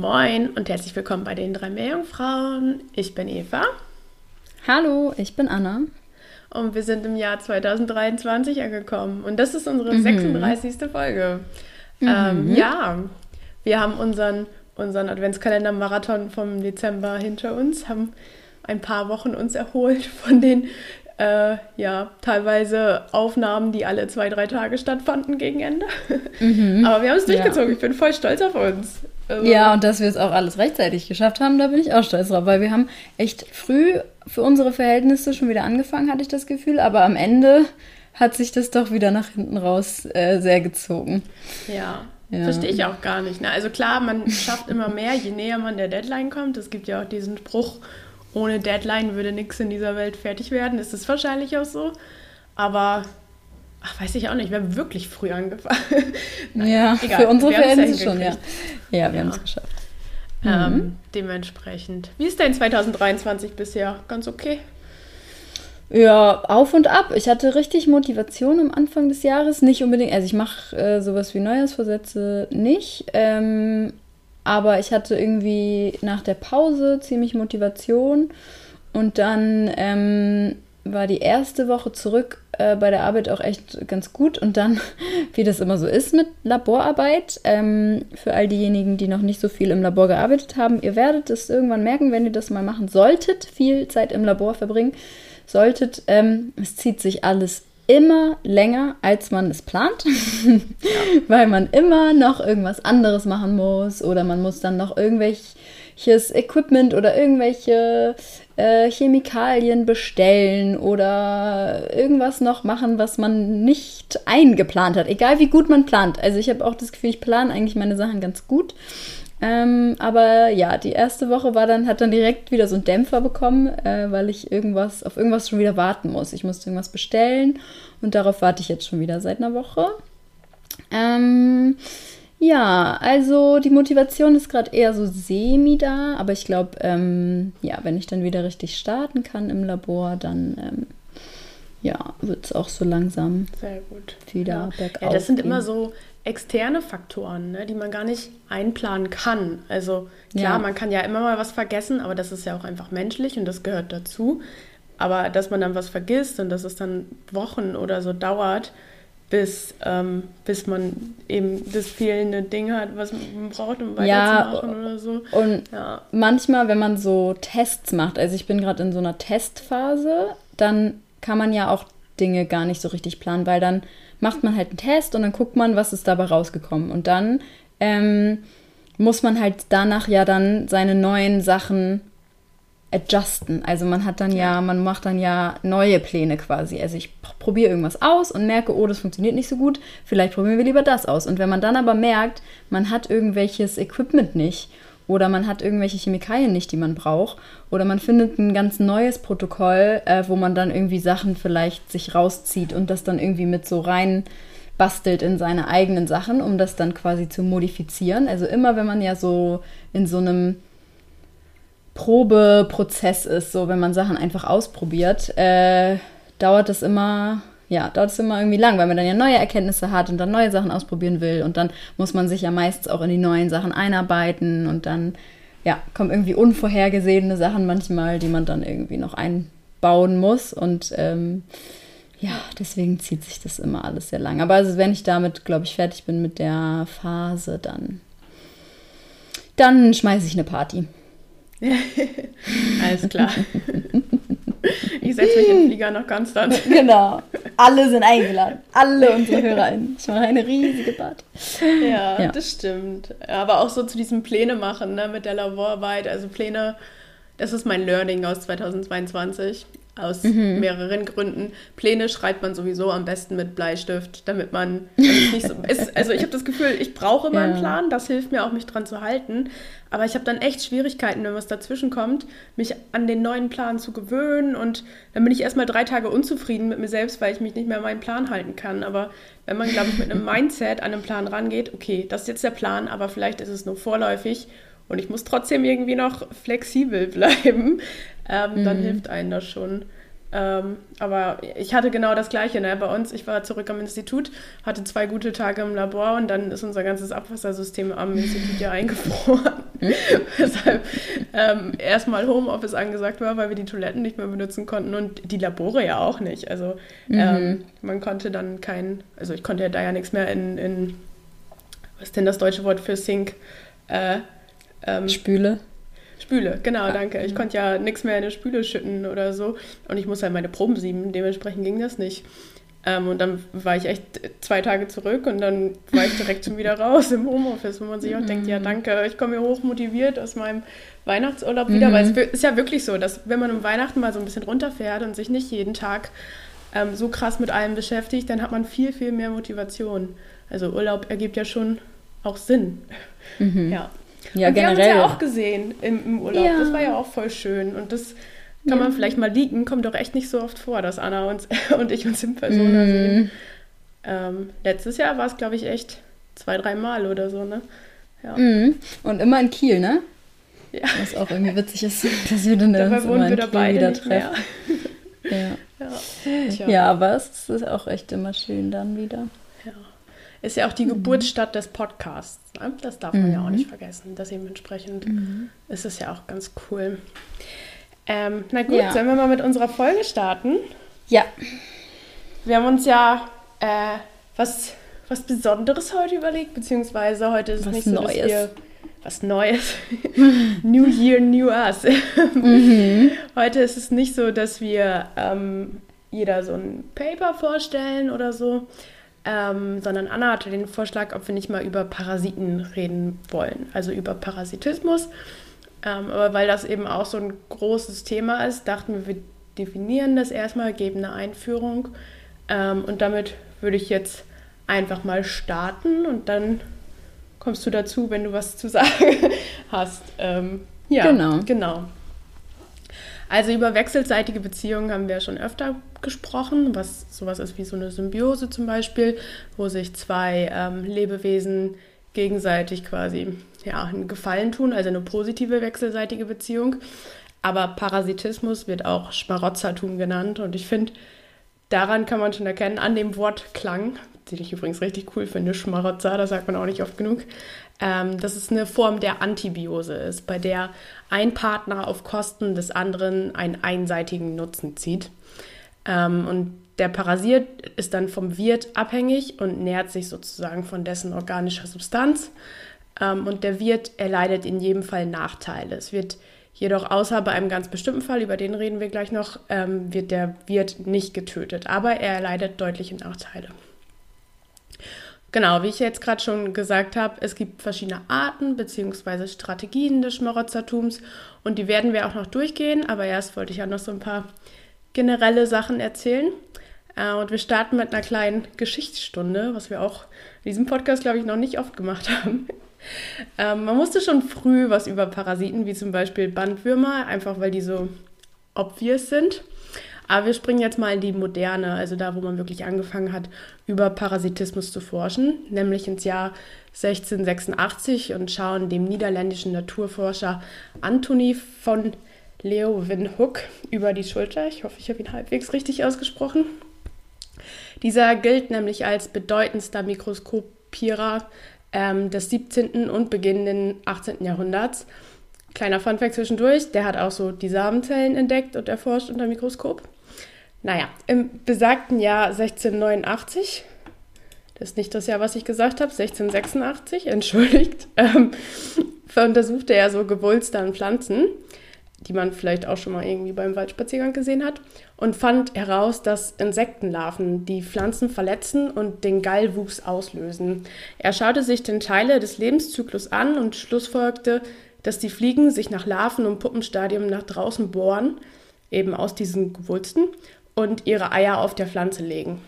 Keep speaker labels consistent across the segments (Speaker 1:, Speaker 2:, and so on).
Speaker 1: Moin und herzlich willkommen bei den drei Meerjungfrauen. Ich bin Eva
Speaker 2: Hallo, ich bin Anna.
Speaker 1: und wir sind im Jahr 2023 angekommen. Und das ist unsere
Speaker 2: Mhm.
Speaker 1: 36. Folge. Ähm, ja, wir haben unseren, unseren Adventskalender-Marathon vom Dezember hinter uns, haben ein paar Wochen uns erholt von den äh, ja, teilweise Aufnahmen, die alle zwei, drei Tage stattfanden gegen Ende. Aber wir haben es
Speaker 2: Ja.
Speaker 1: durchgezogen. Ich bin voll stolz auf uns.
Speaker 2: Ja, und dass wir es auch alles rechtzeitig geschafft haben, da bin ich auch stolz drauf, weil wir haben echt früh für unsere Verhältnisse schon wieder angefangen, hatte ich das Gefühl, aber am Ende hat sich das doch wieder nach hinten raus äh, sehr gezogen.
Speaker 1: Ja,
Speaker 2: Ja.
Speaker 1: verstehe ich auch gar nicht. Ne? Also klar, man schafft immer mehr, je näher man der Deadline kommt. Es gibt ja auch diesen Spruch, ohne Deadline würde nichts in dieser Welt fertig werden. Ist es wahrscheinlich auch so. Aber, ach, weiß ich auch nicht, wir haben wirklich früh angefangen.
Speaker 2: Ja,
Speaker 1: egal,
Speaker 2: für unsere
Speaker 1: haben's ja
Speaker 2: Verhältnisse schon, ja. Ja, wir
Speaker 1: Ja.
Speaker 2: haben es geschafft.
Speaker 1: Ähm, dementsprechend. Wie ist dein 2023 bisher? Ganz okay?
Speaker 2: Ja, auf und ab. Ich hatte richtig Motivation am Anfang des Jahres. Nicht unbedingt, also ich mache äh, sowas wie Neujahrsvorsätze nicht. Ähm, aber ich hatte irgendwie nach der Pause ziemlich Motivation. Und dann ähm, war die erste Woche zurück äh, bei der Arbeit auch echt ganz gut. Und dann, wie das immer so ist mit Laborarbeit, ähm, für all diejenigen, die noch nicht so viel im Labor gearbeitet haben, ihr werdet es irgendwann merken, wenn ihr das mal machen solltet, viel Zeit im Labor verbringen solltet, ähm, es zieht sich alles immer länger, als man es plant, weil man immer noch irgendwas anderes machen muss oder man muss dann noch irgendwelches Equipment oder irgendwelche äh, Chemikalien bestellen oder irgendwas noch machen, was man nicht eingeplant hat, egal wie gut man plant. Also ich habe auch das Gefühl, ich plane eigentlich meine Sachen ganz gut. Ähm, aber ja, die erste Woche war dann, hat dann direkt wieder so einen Dämpfer bekommen, äh, weil ich irgendwas, auf irgendwas schon wieder warten muss. Ich musste irgendwas bestellen und darauf warte ich jetzt schon wieder seit einer Woche. Ähm, ja, also die Motivation ist gerade eher so semi da, aber ich glaube, ähm, ja, wenn ich dann wieder richtig starten kann im Labor, dann ähm, ja, wird es auch so langsam
Speaker 1: Sehr gut.
Speaker 2: wieder
Speaker 1: Ja.
Speaker 2: bergauf.
Speaker 1: Ja, das sind
Speaker 2: gehen.
Speaker 1: immer so externe Faktoren, ne, die man gar nicht einplanen kann. Also klar,
Speaker 2: Ja.
Speaker 1: man kann ja immer mal was vergessen, aber das ist ja auch einfach menschlich und das gehört dazu. Aber dass man dann was vergisst und dass es dann Wochen oder so dauert, bis, ähm, bis man eben das fehlende Ding hat, was man braucht, um
Speaker 2: Ja,
Speaker 1: weiterzumachen oder so.
Speaker 2: Und
Speaker 1: Ja,
Speaker 2: manchmal, wenn man so Tests macht, also ich bin gerade in so einer Testphase, dann kann man ja auch Dinge gar nicht so richtig planen, weil dann macht man halt einen Test und dann guckt man, was ist dabei rausgekommen. Und dann ähm, muss man halt danach ja dann seine neuen Sachen adjusten. Also man hat dann ja, man macht dann ja neue Pläne quasi. Also ich pr- probiere irgendwas aus und merke, oh, das funktioniert nicht so gut, vielleicht probieren wir lieber das aus. Und wenn man dann aber merkt, man hat irgendwelches Equipment nicht oder man hat irgendwelche Chemikalien nicht, die man braucht oder man findet ein ganz neues Protokoll, äh, wo man dann irgendwie Sachen vielleicht sich rauszieht und das dann irgendwie mit so rein bastelt in seine eigenen Sachen, um das dann quasi zu modifizieren. Also immer, wenn man ja so in so einem Probeprozess ist, so wenn man Sachen einfach ausprobiert, äh, dauert es immer, ja, dauert es immer irgendwie lang, weil man dann ja neue Erkenntnisse hat und dann neue Sachen ausprobieren will und dann muss man sich ja meistens auch in die neuen Sachen einarbeiten und dann, ja, kommen irgendwie unvorhergesehene Sachen manchmal, die man dann irgendwie noch einbauen muss und ähm, ja, deswegen zieht sich das immer alles sehr lang. Aber also wenn ich damit, glaube ich, fertig bin mit der Phase, dann, dann schmeiße ich eine Party.
Speaker 1: alles klar. ich setze mich in den Flieger nach Konstanz.
Speaker 2: Genau. Alle sind eingeladen. Alle unsere HörerInnen. Ich mache eine riesige Party.
Speaker 1: Ja, ja, das stimmt. Aber auch so zu diesem Pläne machen ne, mit der Laborarbeit. Also Pläne, das ist mein Learning aus 2022 aus mhm. mehreren Gründen. Pläne schreibt man sowieso am besten mit Bleistift, damit man nicht so ist. Also ich habe das Gefühl, ich brauche immer ja. einen Plan, das hilft mir auch, mich dran zu halten. Aber ich habe dann echt Schwierigkeiten, wenn was dazwischen kommt, mich an den neuen Plan zu gewöhnen. Und dann bin ich erstmal drei Tage unzufrieden mit mir selbst, weil ich mich nicht mehr an meinen Plan halten kann. Aber wenn man, glaube ich, mit einem Mindset an einen Plan rangeht, okay, das ist jetzt der Plan, aber vielleicht ist es nur vorläufig und ich muss trotzdem irgendwie noch flexibel bleiben, ähm, mhm. dann hilft einem das schon. Ähm, aber ich hatte genau das Gleiche. Ne? Bei uns, ich war zurück am Institut, hatte zwei gute Tage im Labor und dann ist unser ganzes Abwassersystem am Institut ja eingefroren. Weshalb ähm, erstmal Homeoffice angesagt war, weil wir die Toiletten nicht mehr benutzen konnten und die Labore ja auch nicht. Also mhm. ähm, man konnte dann kein, also ich konnte ja da ja nichts mehr in, in was ist denn das deutsche Wort für Sink? Äh,
Speaker 2: ähm, Spüle.
Speaker 1: Spüle, genau, ah, danke. Ich konnte ja nichts mehr in eine Spüle schütten oder so. Und ich muss halt meine Proben sieben, dementsprechend ging das nicht. Ähm, und dann war ich echt zwei Tage zurück und dann war ich direkt schon wieder raus im Homeoffice, wo man sich auch mhm. denkt, ja danke, ich komme hier hoch motiviert aus meinem Weihnachtsurlaub wieder. Mhm. Weil es ist ja wirklich so, dass wenn man um Weihnachten mal so ein bisschen runterfährt und sich nicht jeden Tag ähm, so krass mit allem beschäftigt, dann hat man viel, viel mehr Motivation. Also Urlaub ergibt ja schon auch Sinn.
Speaker 2: Mhm.
Speaker 1: Ja.
Speaker 2: Ja,
Speaker 1: und
Speaker 2: generell.
Speaker 1: Wir haben uns ja auch gesehen im, im Urlaub. Ja. Das war ja auch voll schön. Und das kann ja. man vielleicht mal liegen. Kommt doch echt nicht so oft vor, dass Anna uns, und ich uns in Person mm. sehen. Ähm, letztes Jahr war es, glaube ich, echt zwei, drei Mal oder so, ne?
Speaker 2: Ja. Mm. Und immer in Kiel, ne? Ja. Was auch irgendwie witzig ist, dass wir dann Dabei uns immer in Kiel wieder treffen. ja. Ja. ja, aber es ist auch echt immer schön dann wieder.
Speaker 1: Ist ja auch die mhm. Geburtsstadt des Podcasts. Ne? Das darf man mhm. ja auch nicht vergessen. Dementsprechend mhm. ist es ja auch ganz cool. Ähm, na gut, ja. sollen wir mal mit unserer Folge starten?
Speaker 2: Ja.
Speaker 1: Wir haben uns ja äh, was, was Besonderes heute überlegt, beziehungsweise heute ist es was nicht so, Neues. dass wir was Neues. new Year, New Us. mhm. Heute ist es nicht so, dass wir ähm, jeder so ein Paper vorstellen oder so, ähm, sondern Anna hatte den Vorschlag, ob wir nicht mal über Parasiten reden wollen, also über Parasitismus. Ähm, aber weil das eben auch so ein großes Thema ist, dachten wir, wir definieren das erstmal, geben eine Einführung. Ähm, und damit würde ich jetzt einfach mal starten und dann kommst du dazu, wenn du was zu sagen hast. Ähm, ja, genau. genau. Also über wechselseitige Beziehungen haben wir schon öfter gesprochen, was sowas ist wie so eine Symbiose zum Beispiel, wo sich zwei ähm, Lebewesen gegenseitig quasi ja, einen Gefallen tun, also eine positive wechselseitige Beziehung. Aber Parasitismus wird auch Schmarotzertum genannt und ich finde, daran kann man schon erkennen, an dem Wortklang, den ich übrigens richtig cool finde, Schmarotzer, das sagt man auch nicht oft genug, ähm, dass es eine Form der Antibiose ist, bei der ein Partner auf Kosten des anderen einen einseitigen Nutzen zieht. Ähm, und der Parasit ist dann vom Wirt abhängig und nährt sich sozusagen von dessen organischer Substanz. Ähm, und der Wirt erleidet in jedem Fall Nachteile. Es wird jedoch außer bei einem ganz bestimmten Fall, über den reden wir gleich noch, ähm, wird der Wirt nicht getötet, aber er erleidet deutliche Nachteile. Genau, wie ich jetzt gerade schon gesagt habe, es gibt verschiedene Arten bzw. Strategien des Schmarotzertums und die werden wir auch noch durchgehen, aber erst wollte ich ja noch so ein paar generelle Sachen erzählen. Äh, und wir starten mit einer kleinen Geschichtsstunde, was wir auch in diesem Podcast, glaube ich, noch nicht oft gemacht haben. Ähm, man musste schon früh was über Parasiten, wie zum Beispiel Bandwürmer, einfach weil die so obvious sind. Aber wir springen jetzt mal in die Moderne, also da, wo man wirklich angefangen hat, über Parasitismus zu forschen, nämlich ins Jahr 1686 und schauen dem niederländischen Naturforscher Anthony von Leeuwenhoek über die Schulter. Ich hoffe, ich habe ihn halbwegs richtig ausgesprochen. Dieser gilt nämlich als bedeutendster Mikroskopierer ähm, des 17. und beginnenden 18. Jahrhunderts. Kleiner Funfact zwischendurch, der hat auch so die Samenzellen entdeckt und erforscht unter Mikroskop. Naja, im besagten Jahr 1689, das ist nicht das Jahr, was ich gesagt habe, 1686, entschuldigt, ähm, untersuchte er so Gewulste an Pflanzen. die man vielleicht auch schon mal irgendwie beim Waldspaziergang gesehen hat, und fand heraus, dass Insektenlarven die Pflanzen verletzen und den Gallwuchs auslösen. Er schaute sich den Teile des Lebenszyklus an und schlussfolgte, dass die Fliegen sich nach Larven- und Puppenstadium nach draußen bohren, eben aus diesen Gewulsten, und ihre Eier auf der Pflanze legen.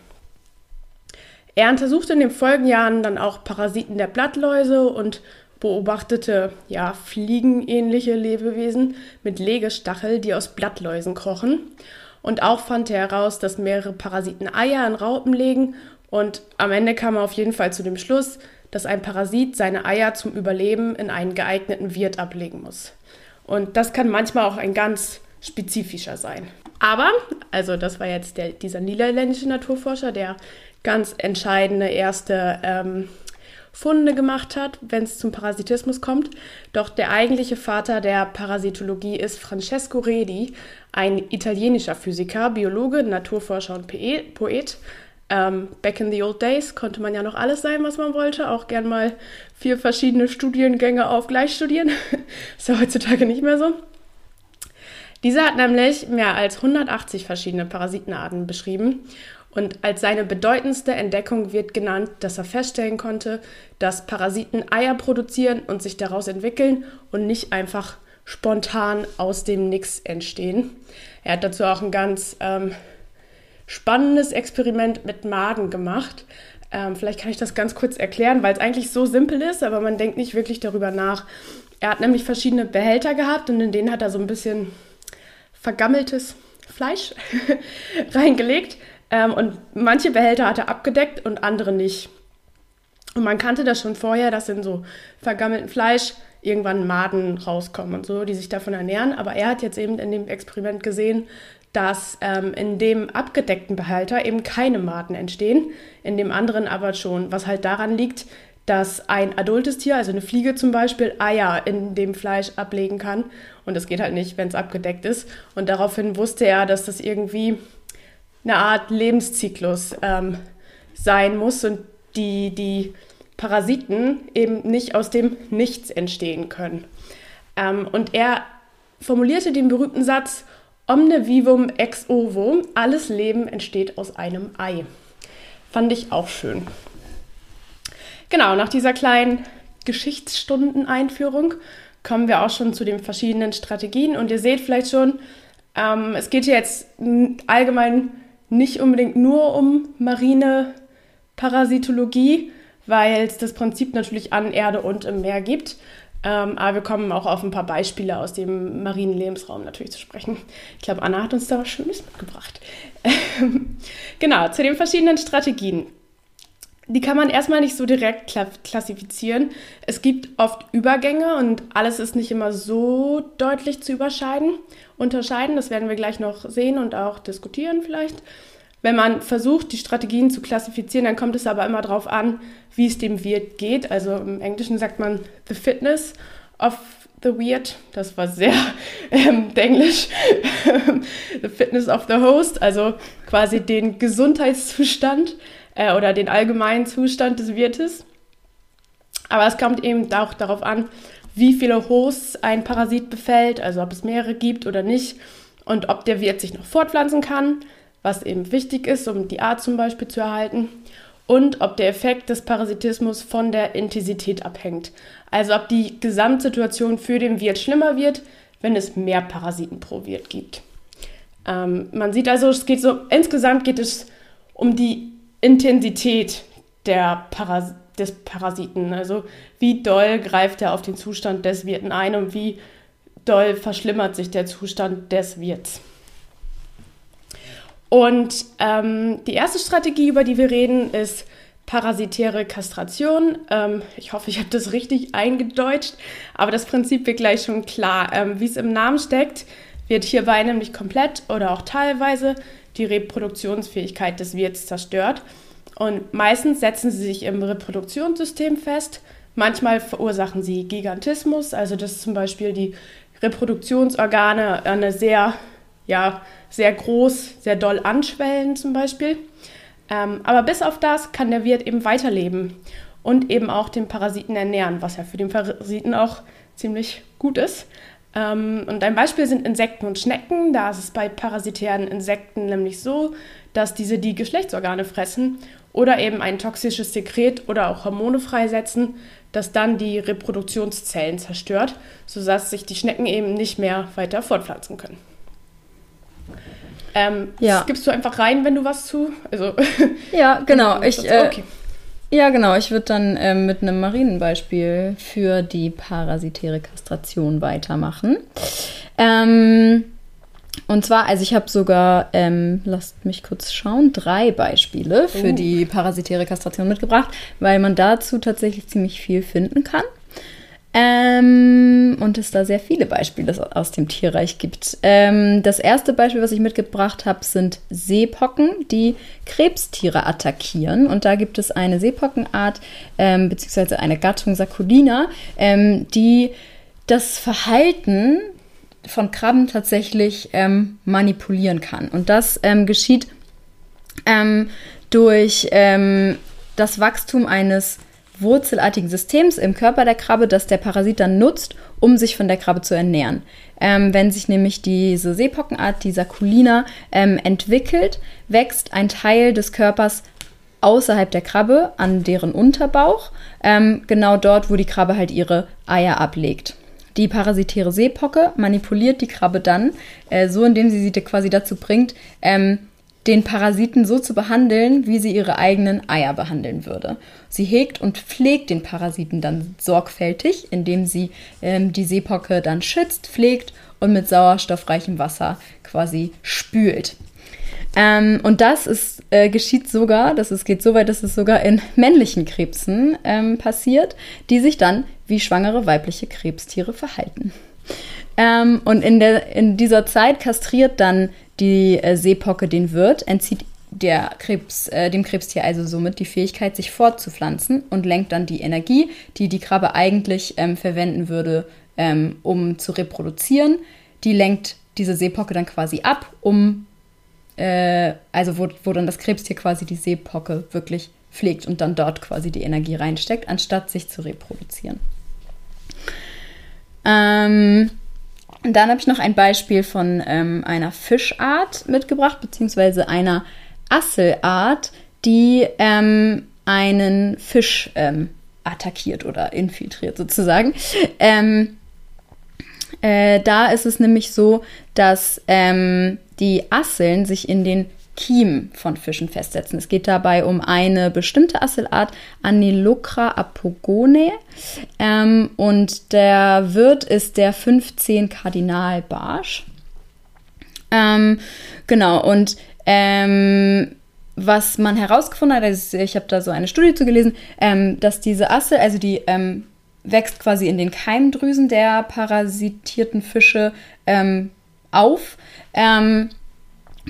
Speaker 1: Er untersuchte in den Folgejahren dann auch Parasiten der Blattläuse und beobachtete ja fliegenähnliche Lebewesen mit Legestachel, die aus Blattläusen krochen. Und auch fand er heraus, dass mehrere Parasiten Eier in Raupen legen. Und am Ende kam er auf jeden Fall zu dem Schluss, dass ein Parasit seine Eier zum Überleben in einen geeigneten Wirt ablegen muss. Und das kann manchmal auch ein ganz spezifischer sein. Aber, also das war jetzt der, dieser niederländische Naturforscher, der ganz entscheidende erste ähm, Funde gemacht hat, wenn es zum Parasitismus kommt. Doch der eigentliche Vater der Parasitologie ist Francesco Redi, ein italienischer Physiker, Biologe, Naturforscher und Poet. Ähm, back in the old days konnte man ja noch alles sein, was man wollte. Auch gern mal vier verschiedene Studiengänge auf gleich studieren. ist ja heutzutage nicht mehr so. Dieser hat nämlich mehr als 180 verschiedene Parasitenarten beschrieben und als seine bedeutendste Entdeckung wird genannt, dass er feststellen konnte, dass Parasiten Eier produzieren und sich daraus entwickeln und nicht einfach spontan aus dem Nix entstehen. Er hat dazu auch ein ganz ähm, spannendes Experiment mit Maden gemacht. Ähm, vielleicht kann ich das ganz kurz erklären, weil es eigentlich so simpel ist, aber man denkt nicht wirklich darüber nach. Er hat nämlich verschiedene Behälter gehabt und in denen hat er so ein bisschen vergammeltes Fleisch reingelegt ähm, und manche Behälter hat er abgedeckt und andere nicht. Und man kannte das schon vorher, dass in so vergammeltem Fleisch irgendwann Maden rauskommen und so, die sich davon ernähren. Aber er hat jetzt eben in dem Experiment gesehen, dass ähm, in dem abgedeckten Behälter eben keine Maden entstehen, in dem anderen aber schon, was halt daran liegt, dass ein adultes Tier, also eine Fliege zum Beispiel, Eier in dem Fleisch ablegen kann. Und das geht halt nicht, wenn es abgedeckt ist. Und daraufhin wusste er, dass das irgendwie eine Art Lebenszyklus ähm, sein muss und die, die Parasiten eben nicht aus dem Nichts entstehen können. Ähm, und er formulierte den berühmten Satz, Omne vivum ex ovo, alles Leben entsteht aus einem Ei. Fand ich auch schön. Genau, nach dieser kleinen Geschichtsstunden-Einführung kommen wir auch schon zu den verschiedenen Strategien. Und ihr seht vielleicht schon, ähm, es geht hier jetzt allgemein nicht unbedingt nur um marine Parasitologie, weil es das Prinzip natürlich an Erde und im Meer gibt. Ähm, aber wir kommen auch auf ein paar Beispiele aus dem marinen Lebensraum natürlich zu sprechen. Ich glaube, Anna hat uns da was Schönes mitgebracht. genau, zu den verschiedenen Strategien. Die kann man erstmal nicht so direkt klassifizieren. Es gibt oft Übergänge und alles ist nicht immer so deutlich zu überscheiden unterscheiden. Das werden wir gleich noch sehen und auch diskutieren vielleicht. Wenn man versucht, die Strategien zu klassifizieren, dann kommt es aber immer darauf an, wie es dem Wirt geht. Also im Englischen sagt man the fitness of the weird. Das war sehr ähm, Englisch. the fitness of the host, also quasi den Gesundheitszustand äh, oder den allgemeinen Zustand des Wirtes. Aber es kommt eben auch darauf an, wie viele Hosts ein Parasit befällt, also ob es mehrere gibt oder nicht und ob der Wirt sich noch fortpflanzen kann, was eben wichtig ist, um die Art zum Beispiel zu erhalten und ob der Effekt des Parasitismus von der Intensität abhängt. Also ob die Gesamtsituation für den Wirt schlimmer wird, wenn es mehr Parasiten pro Wirt gibt. Ähm, man sieht also, es geht so, insgesamt geht es um die Intensität der Parasiten des Parasiten. Also wie doll greift er auf den Zustand des Wirten ein und wie doll verschlimmert sich der Zustand des Wirts. Und ähm, die erste Strategie, über die wir reden, ist parasitäre Kastration. Ähm, ich hoffe, ich habe das richtig eingedeutscht, aber das Prinzip wird gleich schon klar. Ähm, wie es im Namen steckt, wird hierbei nämlich komplett oder auch teilweise die Reproduktionsfähigkeit des Wirts zerstört. Und meistens setzen sie sich im Reproduktionssystem fest. Manchmal verursachen sie Gigantismus, also dass zum Beispiel die Reproduktionsorgane eine sehr, ja, sehr groß, sehr doll anschwellen zum Beispiel. Ähm, aber bis auf das kann der Wirt eben weiterleben und eben auch den Parasiten ernähren, was ja für den Parasiten auch ziemlich gut ist. Ähm, und ein Beispiel sind Insekten und Schnecken. Da ist es bei parasitären Insekten nämlich so, dass diese die Geschlechtsorgane fressen oder eben ein toxisches Sekret oder auch Hormone freisetzen, das dann die Reproduktionszellen zerstört, sodass sich die Schnecken eben nicht mehr weiter fortpflanzen können. Ähm, ja. gibst du einfach rein, wenn du was zu. Also,
Speaker 2: ja, genau. Ich, äh, okay. Ja, genau. Ich würde dann äh, mit einem Marienbeispiel für die parasitäre Kastration weitermachen. Ähm, und zwar, also ich habe sogar, ähm, lasst mich kurz schauen, drei Beispiele für uh. die parasitäre Kastration mitgebracht, weil man dazu tatsächlich ziemlich viel finden kann. Ähm, und es da sehr viele Beispiele aus dem Tierreich gibt. Ähm, das erste Beispiel, was ich mitgebracht habe, sind Seepocken, die Krebstiere attackieren. Und da gibt es eine Seepockenart, ähm, beziehungsweise eine Gattung Saculina, ähm, die das Verhalten von Krabben tatsächlich ähm, manipulieren kann. Und das ähm, geschieht durch das Wachstum eines wurzelartigen Systems im Körper der Krabbe, das der Parasit dann nutzt, um sich von der Krabbe zu ernähren. Ähm, wenn sich nämlich diese Seepockenart, die Saculina, ähm, entwickelt, wächst ein Teil des Körpers außerhalb der Krabbe an deren Unterbauch, ähm, genau dort, wo die Krabbe halt ihre Eier ablegt. Die parasitäre Seepocke manipuliert die Krabbe dann, äh, so indem sie sie quasi dazu bringt, ähm, den Parasiten so zu behandeln, wie sie ihre eigenen Eier behandeln würde. Sie hegt und pflegt den Parasiten dann sorgfältig, indem sie ähm, die Seepocke dann schützt, pflegt und mit sauerstoffreichem Wasser quasi spült. Ähm, und das ist, äh, geschieht sogar, das ist, geht so weit, dass es sogar in männlichen Krebsen ähm, passiert, die sich dann wie schwangere weibliche Krebstiere verhalten. Ähm, und in, der, in dieser Zeit kastriert dann die äh, Seepocke den Wirt, entzieht der Krebs, äh, dem Krebstier also somit die Fähigkeit, sich fortzupflanzen und lenkt dann die Energie, die die Krabbe eigentlich ähm, verwenden würde, ähm, um zu reproduzieren, die lenkt diese Seepocke dann quasi ab, um, äh, also wo, wo dann das Krebstier quasi die Seepocke wirklich pflegt und dann dort quasi die Energie reinsteckt, anstatt sich zu reproduzieren. Ähm, und dann habe ich noch ein Beispiel von ähm, einer Fischart mitgebracht, beziehungsweise einer Asselart, die ähm, einen Fisch ähm, attackiert oder infiltriert sozusagen. Ähm, äh, da ist es nämlich so, dass ähm, die Asseln sich in den Kiem von Fischen festsetzen. Es geht dabei um eine bestimmte Asselart, Anilocra apogone. Ähm, und der Wirt ist der 15 Kardinalbarsch. Ähm, genau, und ähm, was man herausgefunden hat, also ich habe da so eine Studie zu gelesen, ähm, dass diese Assel, also die ähm, wächst quasi in den Keimdrüsen der parasitierten Fische ähm, auf. Ähm,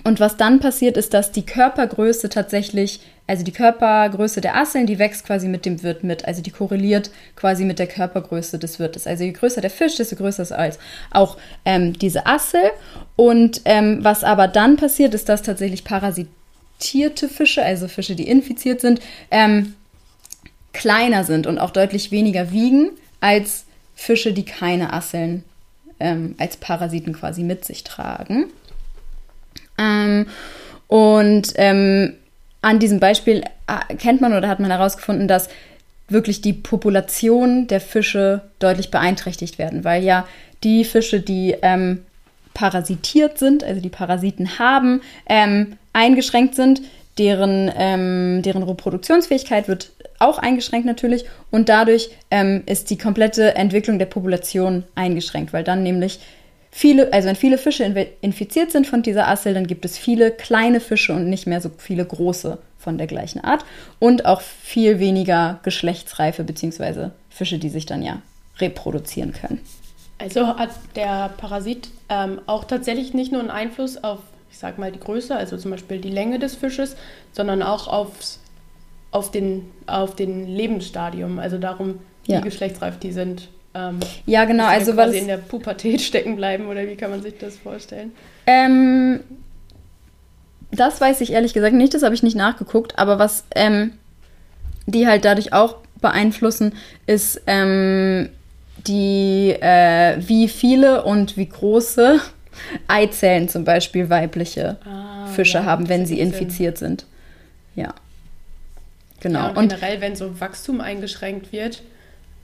Speaker 2: und was dann passiert, ist, dass die Körpergröße tatsächlich, also die Körpergröße der Asseln, die wächst quasi mit dem Wirt mit. Also die korreliert quasi mit der Körpergröße des Wirtes. Also je größer der Fisch, desto größer ist als auch ähm, diese Assel. Und ähm, was aber dann passiert, ist, dass tatsächlich parasitierte Fische, also Fische, die infiziert sind, ähm, kleiner sind und auch deutlich weniger wiegen als Fische, die keine Asseln ähm, als Parasiten quasi mit sich tragen. Ähm, und ähm, an diesem Beispiel äh, kennt man oder hat man herausgefunden, dass wirklich die Population der Fische deutlich beeinträchtigt werden, weil ja die Fische, die ähm, parasitiert sind, also die Parasiten haben, ähm, eingeschränkt sind, deren, ähm, deren Reproduktionsfähigkeit wird auch eingeschränkt natürlich und dadurch ähm, ist die komplette Entwicklung der Population eingeschränkt, weil dann nämlich viele, also wenn viele Fische infiziert sind von dieser Assel, dann gibt es viele kleine Fische und nicht mehr so viele große von der gleichen Art und auch viel weniger Geschlechtsreife beziehungsweise Fische, die sich dann ja reproduzieren können.
Speaker 1: Also hat der Parasit ähm, auch tatsächlich nicht nur einen Einfluss auf, ich sag mal, die Größe, also zum Beispiel die Länge des Fisches, sondern auch aufs, auf, den, auf den Lebensstadium, also darum, wie ja. geschlechtsreif die sind.
Speaker 2: Ähm, ja, genau.
Speaker 1: Also quasi in der Pubertät stecken bleiben oder wie kann man sich das vorstellen?
Speaker 2: Ähm, das weiß ich ehrlich gesagt nicht, das habe ich nicht nachgeguckt, aber was ähm, die halt dadurch auch beeinflussen, ist, ähm, die, äh, wie viele und wie große Eizellen zum Beispiel weibliche ah, Fische ja, haben, wenn sie infiziert Sinn. sind. Ja.
Speaker 1: Genau. Ja, und generell, und, wenn so Wachstum eingeschränkt wird,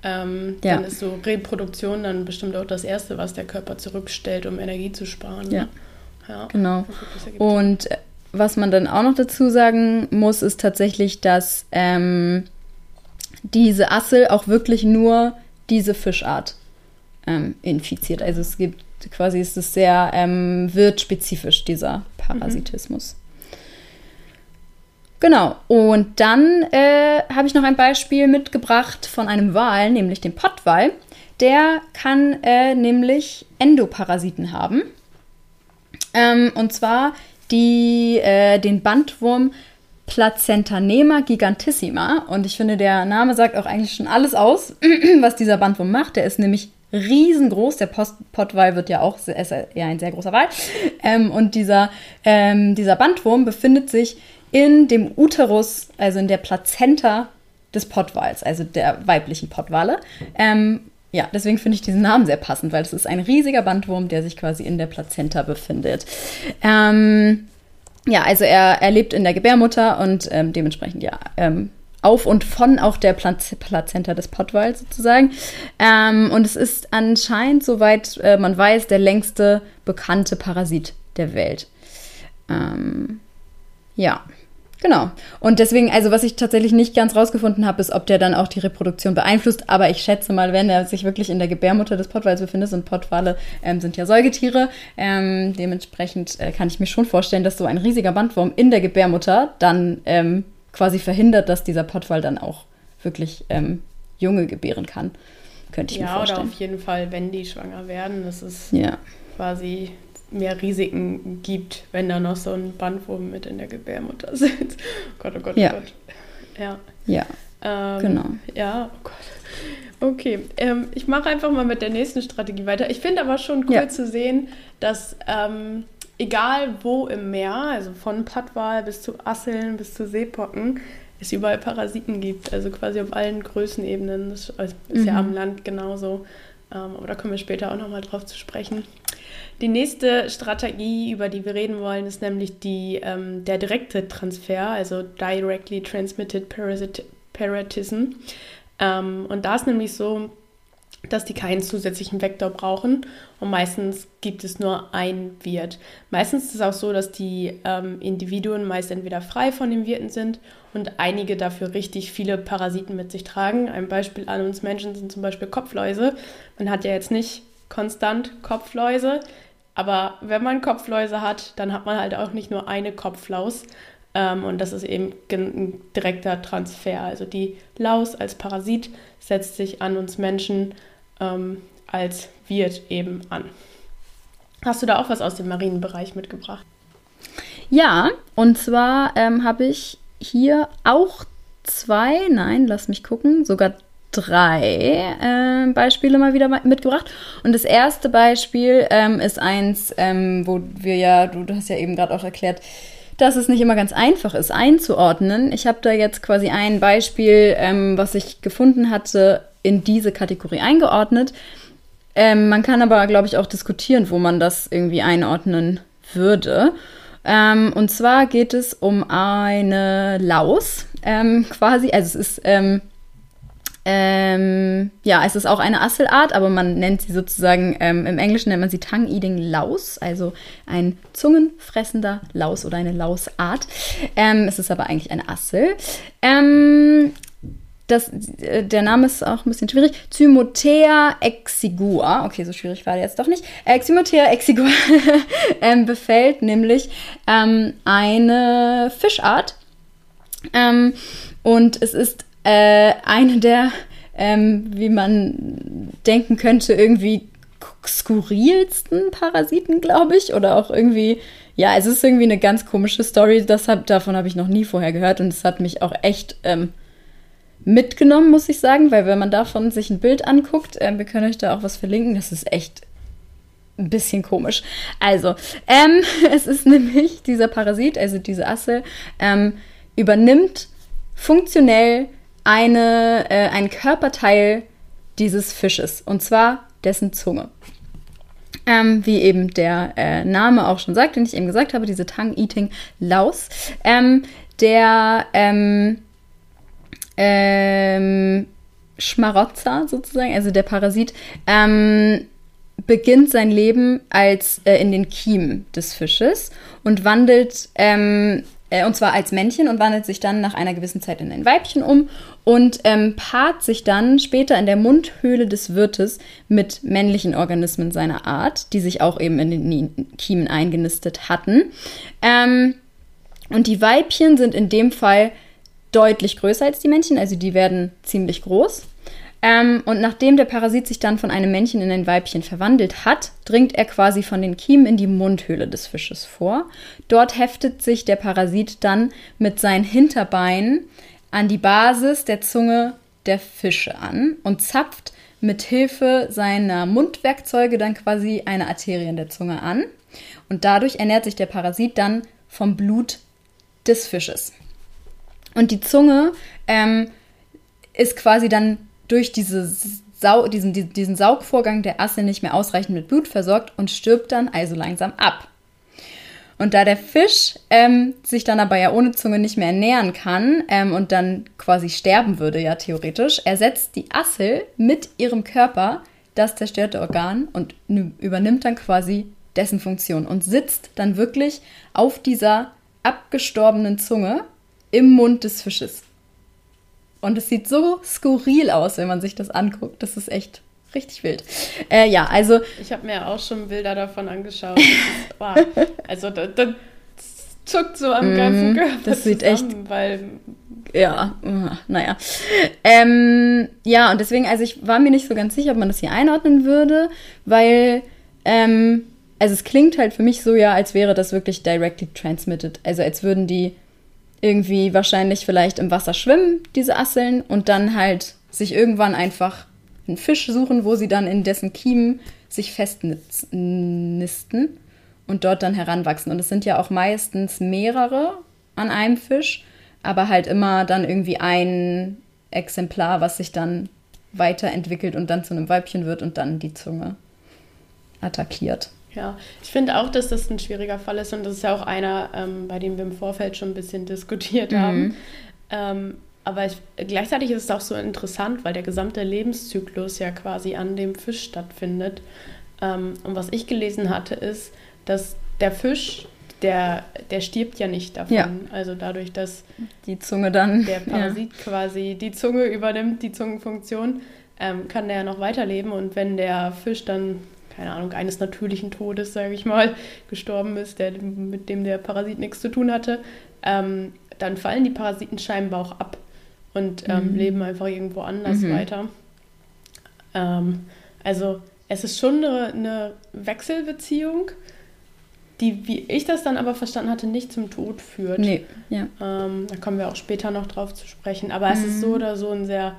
Speaker 1: ähm, ja. dann ist so Reproduktion dann bestimmt auch das Erste, was der Körper zurückstellt, um Energie zu sparen.
Speaker 2: Ja. Ne? ja. Genau. Und äh, was man dann auch noch dazu sagen muss, ist tatsächlich, dass ähm, diese Assel auch wirklich nur diese Fischart ähm, infiziert. Also es gibt quasi, es ist sehr ähm, wirtspezifisch, dieser Parasitismus. Mhm. Genau, und dann äh, habe ich noch ein Beispiel mitgebracht von einem Wal, nämlich dem Pottwal. Der kann äh, nämlich Endoparasiten haben. Ähm, und zwar die, äh, den Bandwurm Placentanema gigantissima. Und ich finde, der Name sagt auch eigentlich schon alles aus, was dieser Bandwurm macht. Der ist nämlich riesengroß. Der Post Pottwal wird ja auch ist ja ein sehr großer Wal. Ähm, und dieser, ähm, dieser Bandwurm befindet sich in dem Uterus, also in der Plazenta des Pottwals, also der weiblichen Pottwale. Ähm, ja, deswegen finde ich diesen Namen sehr passend, weil es ist ein riesiger Bandwurm, der sich quasi in der Plazenta befindet. Ähm, ja, also er, er lebt in der Gebärmutter und ähm, dementsprechend ja ähm, auf und von auch der Plazenta des Pottwals sozusagen. Ähm, und es ist anscheinend, soweit äh, man weiß, der längste bekannte Parasit der Welt. Ähm, ja. Genau. Und deswegen, also was ich tatsächlich nicht ganz rausgefunden habe, ist, ob der dann auch die Reproduktion beeinflusst. Aber ich schätze mal, wenn er sich wirklich in der Gebärmutter des Pottwals befindet, und Pottwale ähm, sind ja Säugetiere, ähm, dementsprechend äh, kann ich mir schon vorstellen, dass so ein riesiger Bandwurm in der Gebärmutter dann ähm, quasi verhindert, dass dieser Pottwal dann auch wirklich ähm, Junge gebären kann. Könnte ich ja, mir vorstellen.
Speaker 1: Ja, oder auf jeden Fall, wenn die schwanger werden. Das ist ja. quasi mehr Risiken gibt, wenn da noch so ein Bandwurm mit in der Gebärmutter sitzt. Oh Gott, oh Gott, oh ja. Gott.
Speaker 2: Ja. Ja.
Speaker 1: Ähm, genau. Ja, oh Gott. Okay, ähm, ich mache einfach mal mit der nächsten Strategie weiter. Ich finde aber schon cool ja. zu sehen, dass ähm, egal wo im Meer, also von Pattwal bis zu Asseln bis zu Seepocken, es überall Parasiten gibt. Also quasi auf allen Größenebenen. Das ist mhm. ja am Land genauso. Ähm, aber da kommen wir später auch nochmal drauf zu sprechen. Die nächste Strategie, über die wir reden wollen, ist nämlich die, ähm, der direkte Transfer, also Directly Transmitted Parasit Parasitism. Ähm, und da ist nämlich so, dass die keinen zusätzlichen Vektor brauchen und meistens gibt es nur ein Wirt. Meistens ist es auch so, dass die ähm, Individuen meist entweder frei von den Wirten sind und einige dafür richtig viele Parasiten mit sich tragen. Ein Beispiel an uns Menschen sind zum Beispiel Kopfläuse. Man hat ja jetzt nicht konstant Kopfläuse, aber wenn man Kopfläuse hat, dann hat man halt auch nicht nur eine Kopflaus. Ähm, und das ist eben ein direkter Transfer. Also die Laus als Parasit setzt sich an uns Menschen ähm, als Wirt eben an. Hast du da auch was aus dem Marienbereich mitgebracht?
Speaker 2: Ja, und zwar ähm, habe ich hier auch zwei, nein, lass mich gucken, sogar drei äh, Beispiele mal wieder mitgebracht. Und das erste Beispiel ähm, ist eins, ähm, wo wir ja, du, du hast ja eben gerade auch erklärt, dass es nicht immer ganz einfach ist einzuordnen. Ich habe da jetzt quasi ein Beispiel, ähm, was ich gefunden hatte, in diese Kategorie eingeordnet. Ähm, man kann aber, glaube ich, auch diskutieren, wo man das irgendwie einordnen würde. Ähm, und zwar geht es um eine Laus, ähm, quasi. Also es ist ähm, ja, es ist auch eine Asselart, aber man nennt sie sozusagen, ähm, im Englischen nennt man sie Tongue-Eating Laus, also ein zungenfressender Laus oder eine Lausart. Ähm, es ist aber eigentlich eine Assel. Ähm, das, äh, der Name ist auch ein bisschen schwierig. Cymothea exigua. Okay, so schwierig war der jetzt doch nicht. Äh, Cymothea exigua ähm, befällt nämlich ähm, eine Fischart. Und es ist äh, eine der, ähm, wie man denken könnte, irgendwie skurrilsten Parasiten, glaube ich. Oder auch irgendwie, ja, es ist irgendwie eine ganz komische Story. Das hab, davon habe ich noch nie vorher gehört und es hat mich auch echt ähm, mitgenommen, muss ich sagen, weil wenn man davon sich ein Bild anguckt, äh, wir können euch da auch was verlinken, das ist echt ein bisschen komisch. Also, ähm, es ist nämlich dieser Parasit, also diese Asse, ähm, übernimmt funktionell eine, äh, ein Körperteil dieses Fisches. Und zwar dessen Zunge. Ähm, wie eben der äh, Name auch schon sagt, den ich eben gesagt habe, diese Tongue-Eating-Laus. Ähm, der ähm, ähm, Schmarotzer sozusagen, also der Parasit, ähm, beginnt sein Leben als äh, in den Kiemen des Fisches und wandelt ähm, äh, und zwar als Männchen und wandelt sich dann nach einer gewissen Zeit in ein Weibchen um und ähm, paart sich dann später in der Mundhöhle des Wirtes mit männlichen Organismen seiner Art, die sich auch eben in den Kiemen eingenistet hatten. Ähm, und die Weibchen sind in dem Fall deutlich größer als die Männchen, also die werden ziemlich groß. Ähm, und nachdem der Parasit sich dann von einem Männchen in ein Weibchen verwandelt hat, dringt er quasi von den Kiemen in die Mundhöhle des Fisches vor. Dort heftet sich der Parasit dann mit seinen Hinterbeinen an die Basis der Zunge der Fische an und zapft mit Hilfe seiner Mundwerkzeuge dann quasi eine Arterie in der Zunge an. Und dadurch ernährt sich der Parasit dann vom Blut des Fisches. Und die Zunge ähm, ist quasi dann durch diese Sau diesen, diesen Saugvorgang der Asse nicht mehr ausreichend mit Blut versorgt und stirbt dann also langsam ab. Und da der Fisch ähm, sich dann aber ja ohne Zunge nicht mehr ernähren kann ähm, und dann quasi sterben würde, ja theoretisch, ersetzt die Assel mit ihrem Körper das zerstörte Organ und übernimmt dann quasi dessen Funktion und sitzt dann wirklich auf dieser abgestorbenen Zunge im Mund des Fisches. Und es sieht so skurril aus, wenn man sich das anguckt. Das ist echt richtig wild. Äh, ja, also.
Speaker 1: Ich habe mir auch schon Bilder davon angeschaut. Ist, wow. Also, das, das zuckt so am ganzen
Speaker 2: mm,
Speaker 1: Körper.
Speaker 2: Das sieht
Speaker 1: zusammen,
Speaker 2: echt.
Speaker 1: Weil,
Speaker 2: ja, naja. Ähm, ja, und deswegen, also ich war mir nicht so ganz sicher, ob man das hier einordnen würde, weil. Ähm, also es klingt halt für mich so ja, als wäre das wirklich directly transmitted. Also als würden die irgendwie wahrscheinlich vielleicht im Wasser schwimmen, diese Asseln, und dann halt sich irgendwann einfach einen Fisch suchen, wo sie dann in dessen Kiemen sich festnisten und dort dann heranwachsen. Und es sind ja auch meistens mehrere an einem Fisch, aber halt immer dann irgendwie ein Exemplar, was sich dann weiterentwickelt und dann zu einem Weibchen wird und dann die Zunge attackiert.
Speaker 1: Ja, ich finde auch, dass das ein schwieriger Fall ist und das ist ja auch einer, ähm, bei dem wir im Vorfeld schon ein bisschen diskutiert
Speaker 2: Mhm.
Speaker 1: haben. Ähm, aber ich, gleichzeitig ist es auch so interessant, weil der gesamte Lebenszyklus ja quasi an dem Fisch stattfindet. Ähm, und was ich gelesen hatte, ist, dass der Fisch, der, der stirbt ja nicht davon.
Speaker 2: Ja.
Speaker 1: Also dadurch, dass
Speaker 2: Die Zunge dann.
Speaker 1: der Parasit quasi die Zunge übernimmt, die Zungenfunktion, ähm, kann der ja noch weiterleben. Und wenn der Fisch dann, keine Ahnung, eines natürlichen Todes, sage ich mal, gestorben ist, der, mit dem der Parasit nichts zu tun hatte, ähm, dann fallen die Parasiten scheinbar auch ab und ähm,
Speaker 2: Mhm.
Speaker 1: leben einfach irgendwo anders
Speaker 2: Mhm.
Speaker 1: weiter. Ähm, also es ist schon eine, eine Wechselbeziehung, die, wie ich das dann aber verstanden hatte, nicht zum Tod führt.
Speaker 2: Nee, ja.
Speaker 1: Ähm, da kommen wir auch später noch drauf zu sprechen. Aber es ist so
Speaker 2: Mhm.
Speaker 1: oder so ein sehr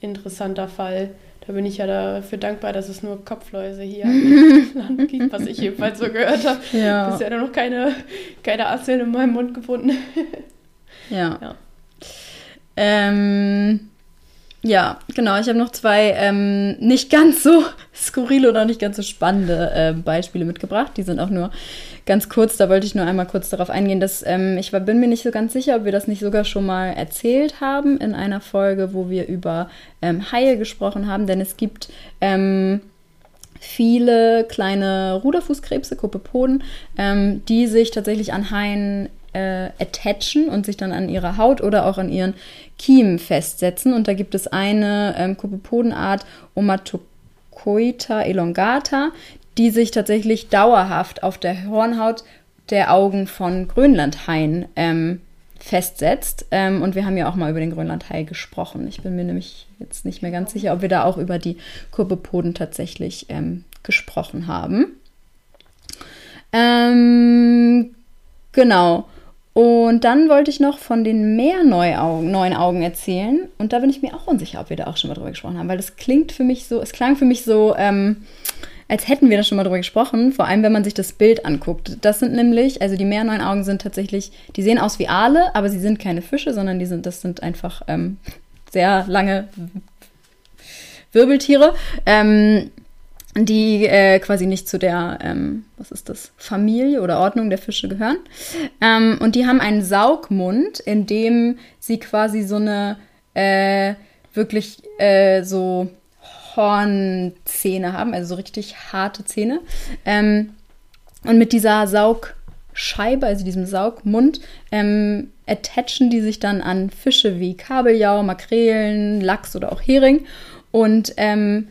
Speaker 1: interessanter Fall. Da bin ich ja dafür dankbar, dass es nur Kopfläuse hier im Land gibt, was ich jedenfalls so gehört habe.
Speaker 2: Ja.
Speaker 1: Bisher noch keine, keine Asseln in meinem Mund gefunden.
Speaker 2: Ja.
Speaker 1: Ja.
Speaker 2: Ähm, ja, genau. Ich habe noch zwei ähm, nicht ganz so skurrile oder nicht ganz so spannende äh, Beispiele mitgebracht. Die sind auch nur ganz kurz. Da wollte ich nur einmal kurz darauf eingehen, dass ähm, ich war, bin mir nicht so ganz sicher, ob wir das nicht sogar schon mal erzählt haben in einer Folge, wo wir über ähm, Haie gesprochen haben. Denn es gibt ähm, viele kleine Ruderfußkrebse, Kopepoden, ähm, die sich tatsächlich an Haien äh, attachen und sich dann an ihrer Haut oder auch an ihren Kiemen festsetzen. Und da gibt es eine ähm, Kopepodenart, Omatocoita elongata, die sich tatsächlich dauerhaft auf der Hornhaut der Augen von Grönlandhaien ähm, festsetzt. Ähm, und wir haben ja auch mal über den Grönlandhai gesprochen. Ich bin mir nämlich jetzt nicht mehr ganz sicher, ob wir da auch über die Kurbepoden tatsächlich ähm, gesprochen haben. Ähm, genau. Und dann wollte ich noch von den Meerneunaugen neuen Augen erzählen. Und da bin ich mir auch unsicher, ob wir da auch schon mal drüber gesprochen haben, weil das klingt für mich so, es klang für mich so, ähm, als hätten wir da schon mal drüber gesprochen, vor allem wenn man sich das Bild anguckt. Das sind nämlich, also die Meerneunaugen sind tatsächlich, die sehen aus wie Aale, aber sie sind keine Fische, sondern die sind, das sind einfach ähm, sehr lange Wirbeltiere. Ähm, die äh, quasi nicht zu der, ähm, was ist das, Familie oder Ordnung der Fische gehören. Ähm, und die haben einen Saugmund, in dem sie quasi so eine äh, wirklich äh, so Hornzähne haben, also so richtig harte Zähne. Ähm, und mit dieser Saugscheibe, also diesem Saugmund, ähm, attachen die sich dann an Fische wie Kabeljau, Makrelen, Lachs oder auch Hering und ähm,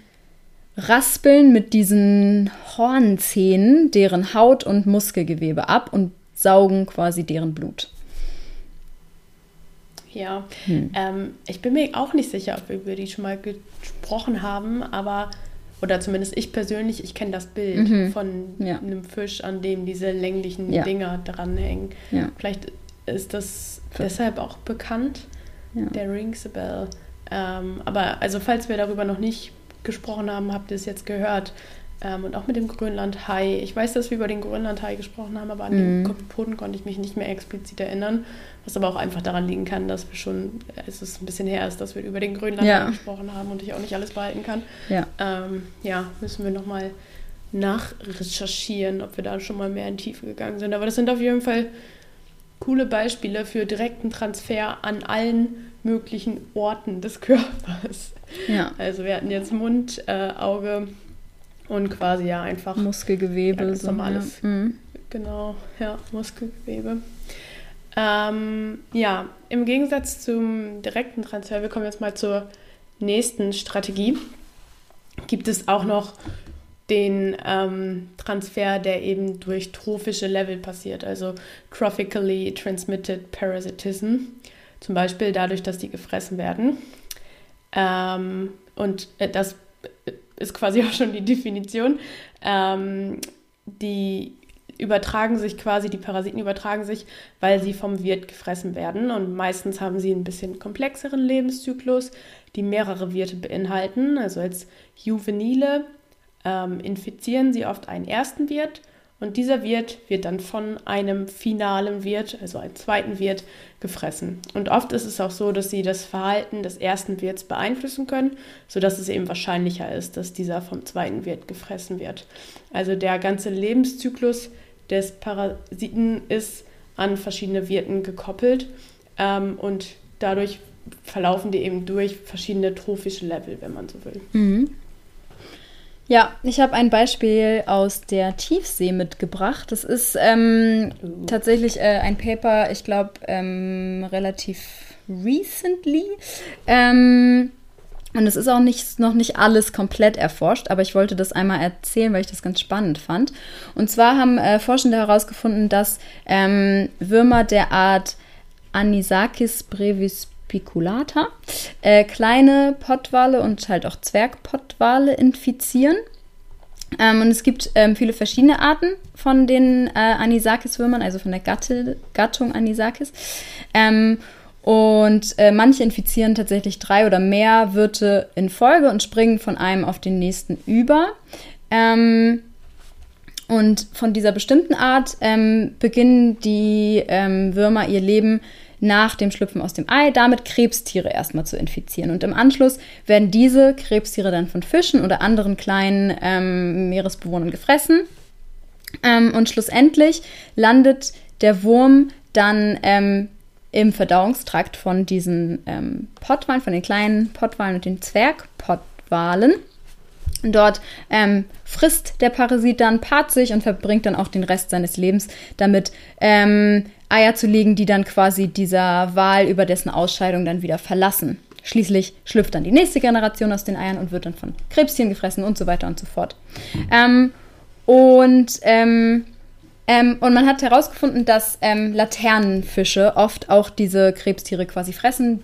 Speaker 2: raspeln mit diesen Hornzähnen deren Haut und Muskelgewebe ab und saugen quasi deren Blut.
Speaker 1: Ja, hm. ähm, ich bin mir auch nicht sicher, ob wir über die schon mal gesprochen haben, aber, oder zumindest ich persönlich, ich kenne das Bild mhm. von ja. einem Fisch, an dem diese länglichen ja. Dinger dranhängen. Ja. Vielleicht ist das Für deshalb auch bekannt, der Rings a Bell. Ähm, aber also falls wir darüber noch nicht gesprochen haben, habt ihr es jetzt gehört. Ähm, und auch mit dem Grönlandhai. Ich weiß, dass wir über den Grönlandhai gesprochen haben, aber an mhm. den Kopipoden konnte ich mich nicht mehr explizit erinnern. Was aber auch einfach daran liegen kann, dass wir schon, es ist ein bisschen her ist, dass wir über den Grönlandhai ja. gesprochen haben und ich auch nicht alles behalten kann. Ja, ähm, ja müssen wir nochmal nachrecherchieren, ob wir da schon mal mehr in Tiefe gegangen sind. Aber das sind auf jeden Fall coole Beispiele für direkten Transfer an allen möglichen Orten des Körpers. Ja. Also wir hatten jetzt Mund, äh, Auge und quasi ja einfach
Speaker 2: Muskelgewebe. Ja,
Speaker 1: so, normales, ja. Mhm. Genau, ja, Muskelgewebe. Ähm, ja, im Gegensatz zum direkten Transfer, wir kommen jetzt mal zur nächsten Strategie, gibt es auch noch den ähm, Transfer, der eben durch trophische Level passiert, also trophically transmitted parasitism. Zum Beispiel dadurch, dass die gefressen werden. Ähm, und äh, das ist quasi auch schon die Definition. Ähm, die übertragen sich quasi, die Parasiten übertragen sich, weil sie vom Wirt gefressen werden. Und meistens haben sie ein bisschen komplexeren Lebenszyklus, die mehrere Wirte beinhalten. Also als Juvenile ähm, infizieren sie oft einen ersten Wirt und dieser Wirt wird dann von einem finalen Wirt, also einem zweiten Wirt, gefressen. Und oft ist es auch so, dass sie das Verhalten des ersten Wirts beeinflussen können, sodass es eben wahrscheinlicher ist, dass dieser vom zweiten Wirt gefressen wird. Also der ganze Lebenszyklus des Parasiten ist an verschiedene Wirten gekoppelt ähm, und dadurch verlaufen die eben durch verschiedene trophische Level, wenn man so will.
Speaker 2: Mhm. Ja, ich habe ein Beispiel aus der Tiefsee mitgebracht. Das ist ähm, tatsächlich äh, ein Paper, ich glaube, ähm, relativ recently. Ähm, und es ist auch nicht, noch nicht alles komplett erforscht, aber ich wollte das einmal erzählen, weil ich das ganz spannend fand. Und zwar haben äh, Forschende herausgefunden, dass ähm, Würmer der Art Anisakis brevis spiculata, äh, kleine Pottwale und halt auch Zwergpottwale infizieren. Ähm, und es gibt ähm, viele verschiedene Arten von den äh, Anisakis-Würmern, also von der Gatte, Gattung Anisakis. Ähm, und äh, manche infizieren tatsächlich drei oder mehr Wirte in Folge und springen von einem auf den nächsten über. Ähm, und von dieser bestimmten Art ähm, beginnen die ähm, Würmer ihr Leben nach dem Schlüpfen aus dem Ei, damit Krebstiere erstmal zu infizieren. Und im Anschluss werden diese Krebstiere dann von Fischen oder anderen kleinen ähm, Meeresbewohnern gefressen. Ähm, und schlussendlich landet der Wurm dann ähm, im Verdauungstrakt von diesen ähm, Pottwalen, von den kleinen Pottwalen und den Zwergpottwalen. Dort ähm, frisst der Parasit dann, paart sich und verbringt dann auch den Rest seines Lebens damit, ähm, Eier zu legen, die dann quasi dieser Wal über dessen Ausscheidung dann wieder verlassen. Schließlich schlüpft dann die nächste Generation aus den Eiern und wird dann von Krebschen gefressen und so weiter und so fort. Ähm, und, ähm, ähm, und man hat herausgefunden, dass ähm, Laternenfische oft auch diese Krebstiere quasi fressen,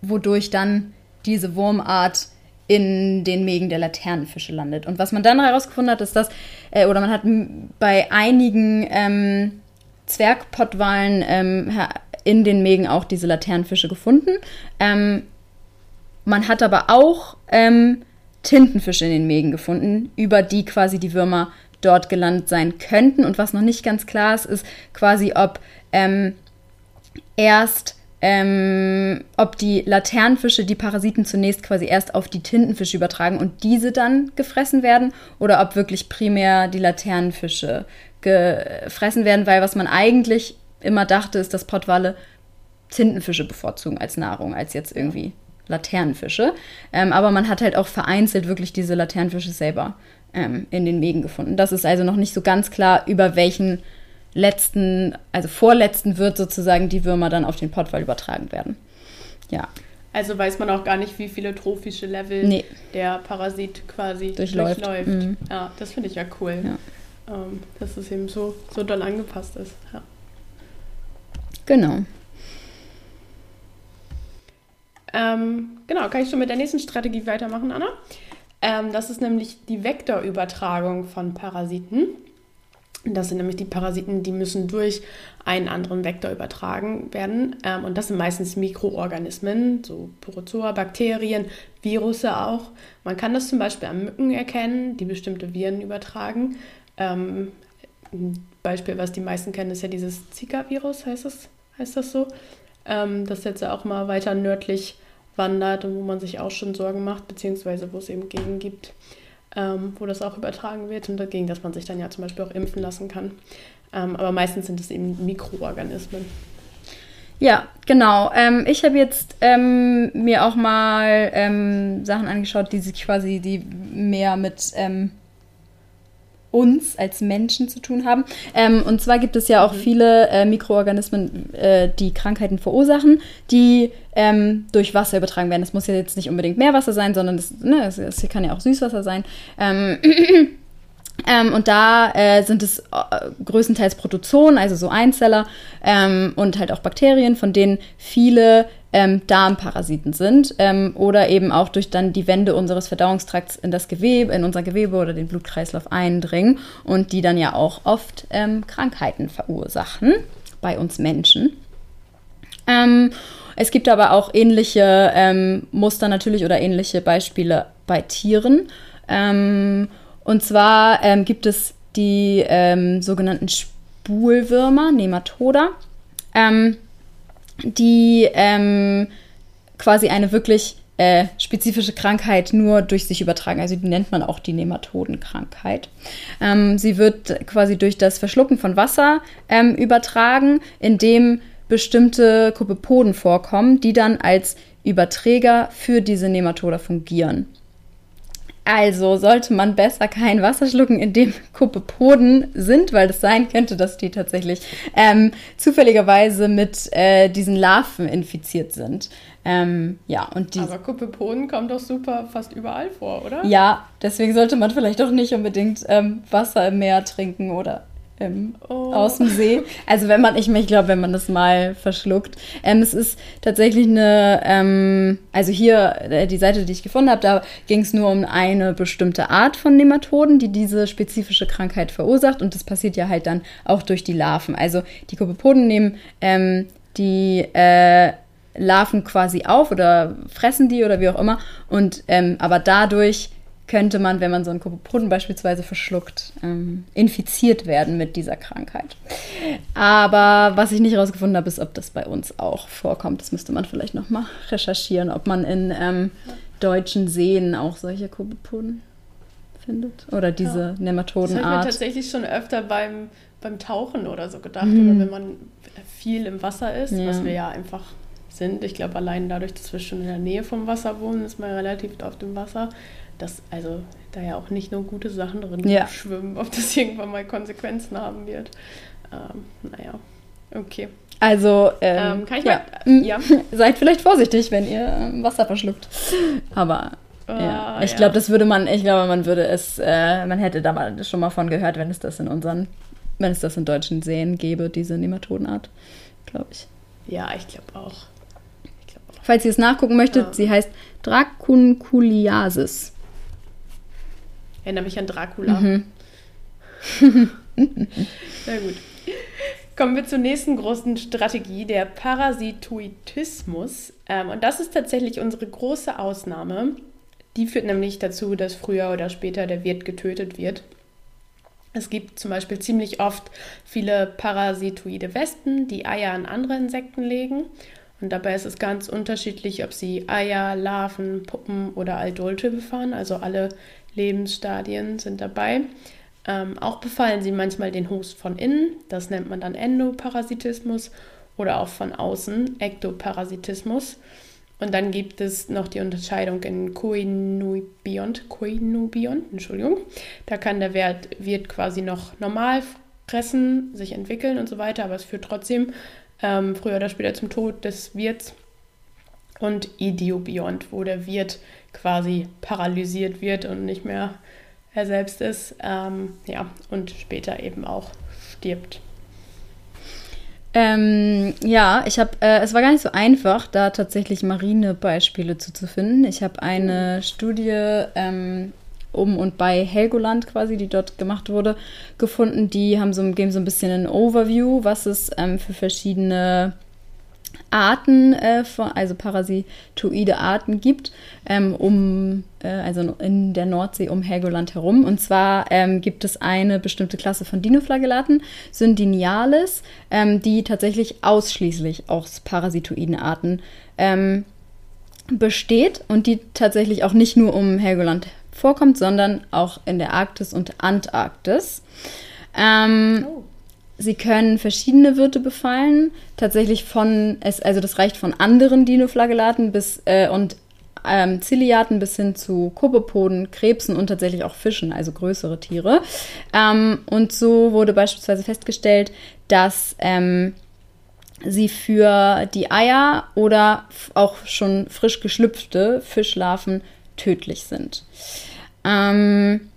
Speaker 2: wodurch dann diese Wurmart in den Mägen der Laternenfische landet. Und was man dann herausgefunden hat, ist, dass, äh, oder man hat bei einigen ähm, Zwergpottwalen ähm, in den Mägen auch diese Laternenfische gefunden. Ähm, man hat aber auch ähm, Tintenfische in den Mägen gefunden, über die quasi die Würmer dort gelandet sein könnten. Und was noch nicht ganz klar ist, ist quasi, ob ähm, erst ähm, ob die Laternenfische die Parasiten zunächst quasi erst auf die Tintenfische übertragen und diese dann gefressen werden oder ob wirklich primär die Laternenfische gefressen werden, weil was man eigentlich immer dachte, ist, dass Pottwale Tintenfische bevorzugen als Nahrung, als jetzt irgendwie Laternenfische. Ähm, aber man hat halt auch vereinzelt wirklich diese Laternenfische selber ähm, in den Mägen gefunden. Das ist also noch nicht so ganz klar, über welchen letzten, also vorletzten Wirt sozusagen die Würmer dann auf den Pottwal übertragen werden. Ja.
Speaker 1: Also weiß man auch gar nicht, wie viele trophische Level nee. der Parasit quasi durchläuft. durchläuft. Mhm. Ja, das finde ich ja cool. Ja. Ähm, dass es eben so, so doll angepasst ist. Ja.
Speaker 2: Genau.
Speaker 1: Ähm, genau, kann ich schon mit der nächsten Strategie weitermachen, Anna? Ähm, das ist nämlich die Vektorübertragung von Parasiten. Das sind nämlich die Parasiten, die müssen durch einen anderen Vektor übertragen werden. Ähm, und das sind meistens Mikroorganismen, so Protozoa, Bakterien, Virusse auch. Man kann das zum Beispiel an Mücken erkennen, die bestimmte Viren übertragen. Ähm, ein Beispiel, was die meisten kennen, ist ja dieses Zika-Virus, heißt das, heißt das so. Ähm, das jetzt auch mal weiter nördlich wandert und wo man sich auch schon Sorgen macht, beziehungsweise wo es eben Gegend gibt, ähm, wo das auch übertragen wird und dagegen, dass man sich dann ja zum Beispiel auch impfen lassen kann. Ähm, aber meistens sind es eben Mikroorganismen.
Speaker 2: Ja, genau. Ähm, ich habe jetzt ähm, mir auch mal ähm, Sachen angeschaut, die sich quasi, die mehr mit ähm, uns als Menschen zu tun haben. Ähm, und zwar gibt es ja auch mhm. viele äh, Mikroorganismen, äh, die Krankheiten verursachen, die ähm, durch Wasser übertragen werden. Das muss ja jetzt nicht unbedingt Meerwasser sein, sondern das, ne, kann ja auch Süßwasser sein. Ähm, Ähm, und da äh, sind es äh, größtenteils Protozoen, also so Einzeller ähm, und halt auch Bakterien, von denen viele ähm, Darmparasiten sind ähm, oder eben auch durch dann die Wände unseres Verdauungstrakts in das Gewebe, in unser Gewebe oder den Blutkreislauf eindringen und die dann ja auch oft ähm, Krankheiten verursachen bei uns Menschen. Ähm, es gibt aber auch ähnliche Muster natürlich oder ähnliche Beispiele bei Tieren. Ähm, und zwar gibt es die sogenannten Spulwürmer, Nematoda. Ähm, die ähm, quasi eine wirklich äh, spezifische Krankheit nur durch sich übertragen. Also die nennt man auch die Nematodenkrankheit. Ähm, sie wird quasi durch das Verschlucken von Wasser ähm, übertragen, indem bestimmte Kopepoden vorkommen, die dann als Überträger für diese Nematoda fungieren. Also sollte man besser kein Wasser schlucken, in dem Kopepoden sind, weil es sein könnte, dass die tatsächlich ähm, zufälligerweise mit äh, diesen Larven infiziert sind. Ähm, ja, und die,
Speaker 1: Aber Kopepoden kommt doch super fast überall vor, oder?
Speaker 2: Ja, deswegen sollte man vielleicht auch nicht unbedingt ähm, Wasser im Meer trinken oder ähm, oh. aus dem See. Also wenn man, ich, ich glaube, wenn man das mal verschluckt. Ähm, es ist tatsächlich eine, ähm, also hier äh, die Seite, die ich gefunden habe, da ging es nur um eine bestimmte Art von Nematoden, die diese spezifische Krankheit verursacht. Und das passiert ja halt dann auch durch die Larven. Also die Kopepoden nehmen ähm, die äh, Larven quasi auf oder fressen die oder wie auch immer. Und ähm, aber dadurch könnte man, wenn man so einen Kopopoden beispielsweise verschluckt, ähm, infiziert werden mit dieser Krankheit. Aber was ich nicht herausgefunden habe, ist, ob das bei uns auch vorkommt. Das müsste man vielleicht nochmal recherchieren, ob man in ähm, deutschen Seen auch solche Kopopoden findet. Oder diese ja. Nematodenart. Das habe ich
Speaker 1: mir tatsächlich schon öfter beim, beim Tauchen oder so gedacht. Mhm. Oder wenn man viel im Wasser ist, ja. was wir ja einfach sind. Ich glaube, allein dadurch, dass wir schon in der Nähe vom Wasser wohnen, ist man relativ oft im Wasser dass also da ja auch nicht nur gute Sachen drin ja. schwimmen, ob das irgendwann mal Konsequenzen haben wird. Ähm, naja, okay.
Speaker 2: Also, ähm, ähm, kann ich ja. Mal, äh, ja. seid vielleicht vorsichtig, wenn ihr ähm, Wasser verschluckt. Aber uh, ja, ich glaube, das würde man, ich glaube, man würde es, äh, man hätte da mal schon mal von gehört, wenn es das in unseren, wenn es das in deutschen Seen gäbe, diese Nematodenart, glaube ich.
Speaker 1: Ja, ich glaube auch.
Speaker 2: Glaub auch. Falls ihr es nachgucken möchtet, sie heißt Dracunculiasis.
Speaker 1: Erinnere mich an Dracula. Mhm. Sehr gut. Kommen wir zur nächsten großen Strategie, der Parasitoidismus. Ähm, und das ist tatsächlich unsere große Ausnahme. Die führt nämlich dazu, dass früher oder später der Wirt getötet wird. Es gibt zum Beispiel ziemlich oft viele parasitoide Wespen, die Eier an andere Insekten legen. Und dabei ist es ganz unterschiedlich, ob sie Eier, Larven, Puppen oder Adulte befahren. Also alle Lebensstadien sind dabei. Ähm, auch befallen sie manchmal den Host von innen, das nennt man dann Endoparasitismus, oder auch von außen, Ektoparasitismus. Und dann gibt es noch die Unterscheidung in Koinubiont, Koinubiont, Entschuldigung. Da kann der Wert, Wirt quasi noch normal fressen, sich entwickeln und so weiter, aber es führt trotzdem ähm, früher oder später zum Tod des Wirts. Und Idiobiont, wo der Wirt quasi paralysiert wird und nicht mehr er selbst ist, ähm, ja, und später eben auch stirbt.
Speaker 2: Ähm, ja, ich habe, äh, es war gar nicht so einfach, da tatsächlich marine Beispiele zu, zu finden. Ich habe eine Studie ähm, um und bei Helgoland quasi, die dort gemacht wurde, gefunden. Die haben so, geben so ein bisschen ein Overview, was es ähm, für verschiedene Arten, äh, von, also parasitoide Arten gibt, ähm, um, äh, also in der Nordsee um Helgoland herum. Und zwar ähm, gibt es eine bestimmte Klasse von Dinoflagellaten, Syndiniales, ähm, die tatsächlich ausschließlich aus parasitoiden Arten ähm, besteht und die tatsächlich auch nicht nur um Helgoland vorkommt, sondern auch in der Arktis und Antarktis. Ähm, oh. Sie können verschiedene Wirte befallen, tatsächlich von, es, also das reicht von anderen Dinoflagellaten bis äh, und ähm, Ziliaten bis hin zu Kobopoden, Krebsen und tatsächlich auch Fischen, also größere Tiere. Ähm, und so wurde beispielsweise festgestellt, dass ähm, sie für die Eier oder auch schon frisch geschlüpfte Fischlarven tödlich sind. Ähm,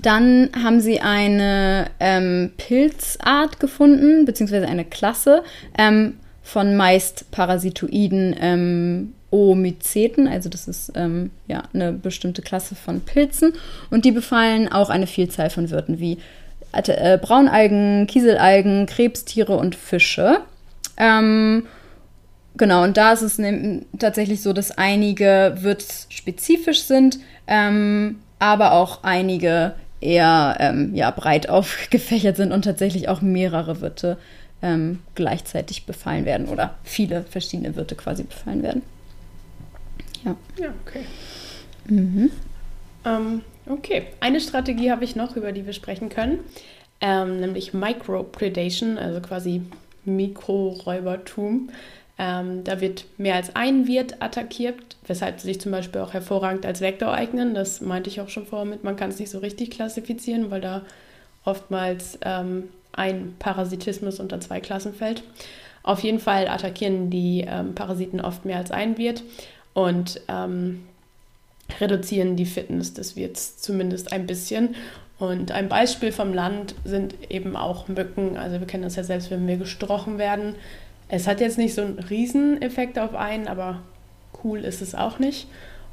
Speaker 2: dann haben sie eine ähm, Pilzart gefunden, beziehungsweise eine Klasse ähm, von meist parasitoiden ähm, Oomyceten, also das ist ähm, ja eine bestimmte Klasse von Pilzen und die befallen auch eine Vielzahl von Wirten wie äh, Braunalgen, Kieselalgen, Krebstiere und Fische. Ähm, genau, und da ist es tatsächlich so, dass einige wirtsspezifisch sind, ähm, aber auch einige eher ähm, ja, breit aufgefächert sind und tatsächlich auch mehrere Wirte ähm, gleichzeitig befallen werden oder viele verschiedene Wirte quasi befallen werden.
Speaker 1: Ja. Ja, okay. Mhm. Ähm, okay, eine Strategie habe ich noch, über die wir sprechen können, ähm, nämlich Micropredation, also quasi Mikroräubertum. Ähm, da wird mehr als ein Wirt attackiert, weshalb sie sich zum Beispiel auch hervorragend als Vektor eignen. Das meinte ich auch schon vorher mit, man kann es nicht so richtig klassifizieren, weil da oftmals ähm, ein Parasitismus unter zwei Klassen fällt. Auf jeden Fall attackieren die ähm, Parasiten oft mehr als ein Wirt und ähm, reduzieren die Fitness des Wirts zumindest ein bisschen. Und ein Beispiel vom Land sind eben auch Mücken. Also wir kennen das ja selbst, wenn wir gestrochen werden es hat jetzt nicht so einen Rieseneffekt auf einen, aber cool ist es auch nicht.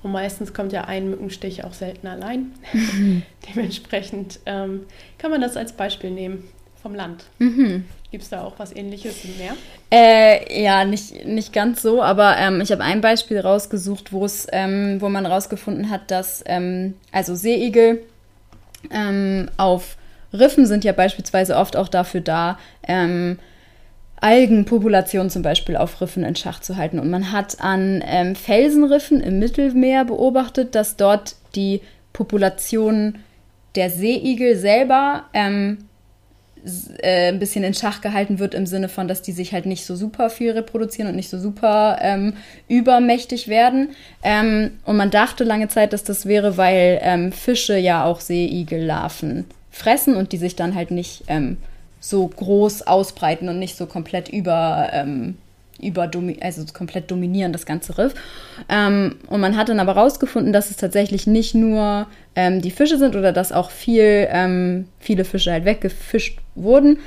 Speaker 1: Und meistens kommt ja ein Mückenstich auch selten allein. Mhm. Dementsprechend ähm, kann man das als Beispiel nehmen vom Land. Mhm. Gibt es da auch was ähnliches mehr?
Speaker 2: Äh, ja, nicht, nicht ganz so, aber ähm, ich habe ein Beispiel rausgesucht, wo es, ähm, wo man rausgefunden hat, dass ähm, also Seeigel ähm, auf Riffen sind ja beispielsweise oft auch dafür da, Algenpopulationen zum Beispiel auf Riffen in Schach zu halten. Und man hat an ähm, Felsenriffen im Mittelmeer beobachtet, dass dort die Population der Seeigel selber ähm, äh, ein bisschen in Schach gehalten wird, im Sinne von, dass die sich halt nicht so super viel reproduzieren und nicht so super ähm, übermächtig werden. Ähm, und man dachte lange Zeit, dass das wäre, weil ähm, Fische ja auch Seeigellarven fressen und die sich dann halt nicht ähm, so groß ausbreiten und nicht so komplett über, ähm, über also komplett dominieren das ganze Riff. Ähm, und man hat dann aber rausgefunden, dass es tatsächlich nicht nur ähm, die Fische sind oder dass auch viel, ähm, viele Fische halt weggefischt wurden,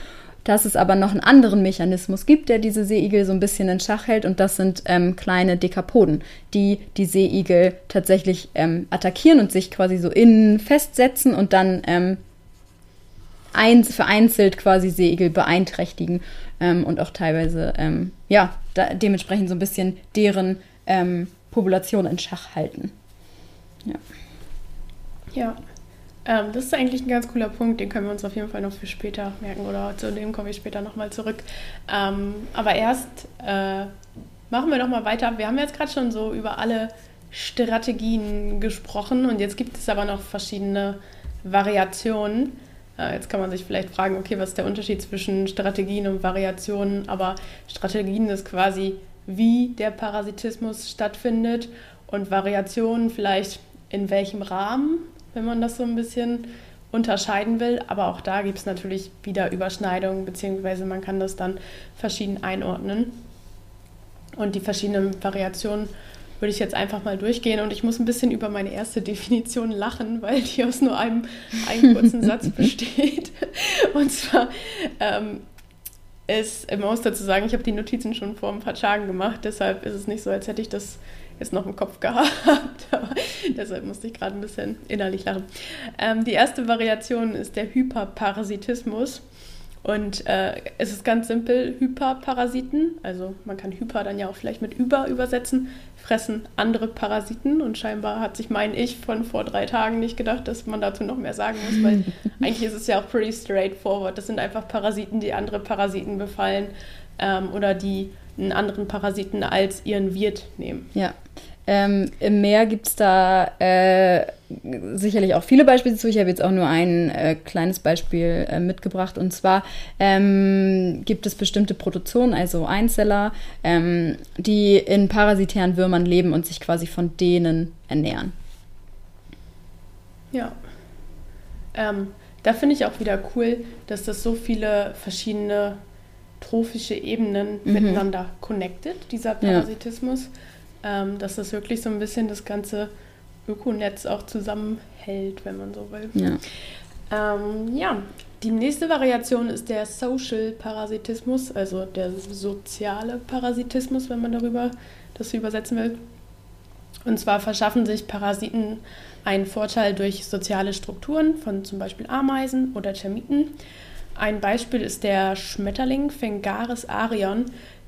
Speaker 2: dass es aber noch einen anderen Mechanismus gibt, der diese Seeigel so ein bisschen in Schach hält und das sind ähm, kleine Dekapoden, die die Seeigel tatsächlich ähm, attackieren und sich quasi so innen festsetzen und dann ähm, ein, vereinzelt quasi Seeigel beeinträchtigen ähm, und auch teilweise, ähm, ja, da, dementsprechend so ein bisschen deren ähm, Population in Schach halten.
Speaker 1: Ja. Ja. Ähm, das ist eigentlich ein ganz cooler Punkt, den können wir uns auf jeden Fall noch für später merken oder zu dem komme ich später nochmal zurück. Ähm, aber erst äh, machen wir doch mal weiter. Wir haben jetzt gerade schon so über alle Strategien gesprochen und jetzt gibt es aber noch verschiedene Variationen. Äh, jetzt kann man sich vielleicht fragen, okay, was ist der Unterschied zwischen Strategien und Variationen? Aber Strategien ist quasi, wie der Parasitismus stattfindet und Variationen vielleicht in welchem Rahmen, wenn man das so ein bisschen unterscheiden will. Aber auch da gibt es natürlich wieder Überschneidungen, beziehungsweise man kann das dann verschieden einordnen. Und die verschiedenen Variationen würde ich jetzt einfach mal durchgehen. Und ich muss ein bisschen über meine erste Definition lachen, weil die aus nur einem, einem kurzen Satz besteht. Und zwar ähm, ist, man muss dazu sagen, ich habe die Notizen schon vor ein paar Tagen gemacht, deshalb ist es nicht so, als hätte ich das jetzt noch im Kopf gehabt. Aber deshalb musste ich gerade ein bisschen innerlich lachen. Ähm, die erste Variation ist der Hyperparasitismus. Und äh, es ist ganz simpel, Hyperparasiten, also man kann Hyper dann ja auch vielleicht mit über übersetzen, fressen andere Parasiten und scheinbar hat sich mein Ich von vor drei Tagen nicht gedacht, dass man dazu noch mehr sagen muss, weil eigentlich ist es ja auch pretty straightforward. Das sind einfach Parasiten, die andere Parasiten befallen ähm, oder die einen anderen Parasiten als ihren Wirt nehmen.
Speaker 2: Ja, ähm, Im Meer gibt es da äh, sicherlich auch viele Beispiele zu. Ich habe jetzt auch nur ein äh, kleines Beispiel äh, mitgebracht. Und zwar ähm, gibt es bestimmte Protozoen, also Einzeller, ähm, die in parasitären Würmern leben und sich quasi von denen ernähren.
Speaker 1: Ja. Ähm, da finde ich auch wieder cool, dass das so viele verschiedene trophische Ebenen mhm. miteinander connected, dieser Parasitismus. Ja ähm, dass das wirklich so ein bisschen das ganze Ökonetz auch zusammenhält, wenn man so will. Ja. Ähm, ja, die nächste Variation ist der Social Parasitismus, also der soziale Parasitismus, wenn man darüber das übersetzen will. Und zwar verschaffen sich Parasiten einen Vorteil durch soziale Strukturen von zum Beispiel Ameisen oder Termiten. Ein Beispiel ist der Schmetterling Fengaris arion,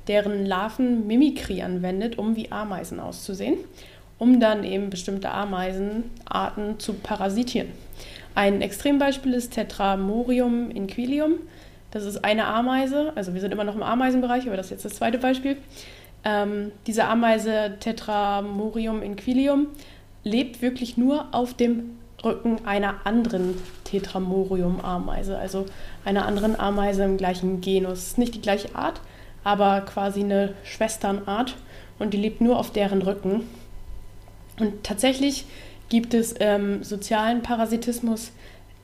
Speaker 1: deren Larven Mimikrie anwendet, um wie Ameisen auszusehen, um dann eben bestimmte Ameisenarten zu parasitieren. Ein Extrembeispiel ist Tetramorium inquilium. Das ist eine Ameise, also wir sind immer noch im Ameisenbereich, aber das ist jetzt das zweite Beispiel. Ähm, diese Ameise Tetramorium inquilium lebt wirklich nur auf dem Rücken einer anderen Tetramorium-Ameise, also einer anderen Ameise im gleichen Genus. Nicht die gleiche Art, aber quasi eine Schwesternart und die lebt nur auf deren Rücken. Und tatsächlich gibt es ähm, sozialen Parasitismus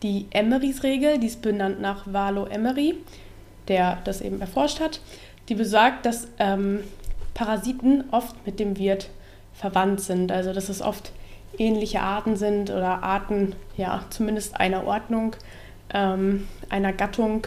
Speaker 1: die Emerys-Regel, die ist benannt nach Valo Emery, der das eben erforscht hat. Die besagt, dass ähm, Parasiten oft mit dem Wirt verwandt sind, also dass es oft ähnliche Arten sind oder Arten, ja, zumindest einer Ordnung, ähm, einer Gattung,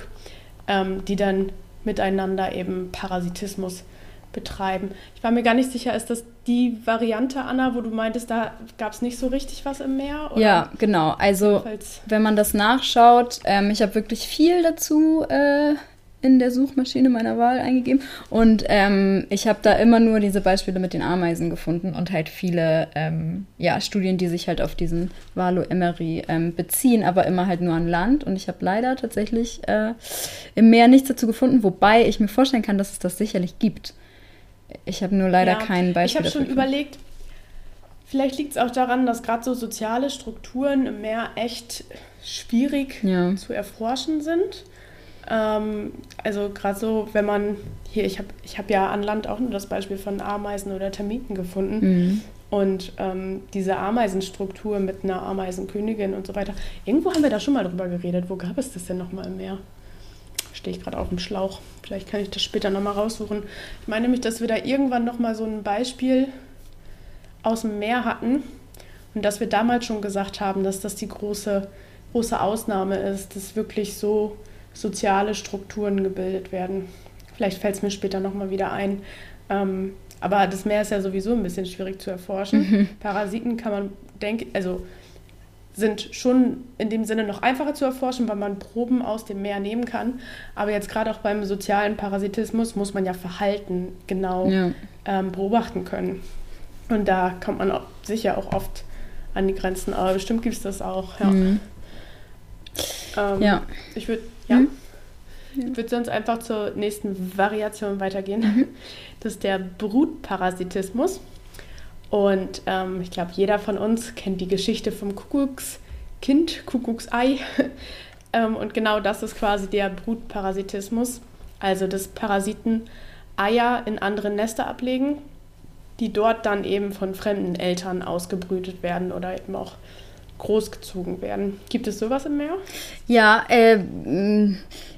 Speaker 1: ähm, die dann miteinander eben Parasitismus betreiben. Ich war mir gar nicht sicher, ist das die Variante, Anna, wo du meintest, da gab es nicht so richtig was im Meer?
Speaker 2: Oder? Ja, genau. Also wenn man das nachschaut, ähm, ich habe wirklich viel dazu äh, in der Suchmaschine meiner Wahl eingegeben. Und ähm, ich habe da immer nur diese Beispiele mit den Ameisen gefunden und halt viele ähm, ja, Studien, die sich halt auf diesen Valo Emery ähm, beziehen, aber immer halt nur an Land. Und ich habe leider tatsächlich äh, im Meer nichts dazu gefunden, wobei ich mir vorstellen kann, dass es das sicherlich gibt. Ich habe nur leider ja, kein Beispiel.
Speaker 1: Ich habe schon überlegt, vielleicht liegt es auch daran, dass gerade so soziale Strukturen im Meer echt schwierig ja. zu erforschen sind. Ähm, also gerade so, wenn man hier, ich habe ich hab ja an Land auch nur das Beispiel von Ameisen oder Termiten gefunden. Mhm. Und ähm, diese Ameisenstruktur mit einer Ameisenkönigin und so weiter. Irgendwo haben wir da schon mal drüber geredet. Wo gab es das denn nochmal im Meer? Stehe ich gerade auf dem Schlauch. Vielleicht kann ich das später nochmal raussuchen. Ich meine nämlich, dass wir da irgendwann nochmal so ein Beispiel aus dem Meer hatten. Und dass wir damals schon gesagt haben, dass das die große, große Ausnahme ist, dass wirklich so soziale Strukturen gebildet werden. Vielleicht fällt es mir später nochmal wieder ein. Ähm, aber das Meer ist ja sowieso ein bisschen schwierig zu erforschen. Mhm. Parasiten kann man denken, also sind schon in dem Sinne noch einfacher zu erforschen, weil man Proben aus dem Meer nehmen kann. Aber jetzt gerade auch beim sozialen Parasitismus muss man ja Verhalten genau ja. Ähm, beobachten können. Und da kommt man auch, sicher auch oft an die Grenzen. Aber bestimmt gibt es das auch. Ja. Mhm. Ähm,
Speaker 2: Ja.
Speaker 1: Ich würde, ja. Ich würde sonst einfach zur nächsten Variation weitergehen. Das ist der Brutparasitismus. Und ähm, ich glaube, jeder von uns kennt die Geschichte vom Kuckuckskind, Kuckucksei. ähm, und genau das ist quasi der Brutparasitismus. Also, dass Parasiten Eier in andere Nester ablegen, die dort dann eben von fremden Eltern ausgebrütet werden oder eben auch großgezogen werden. Gibt es sowas im Meer?
Speaker 2: Ja, äh,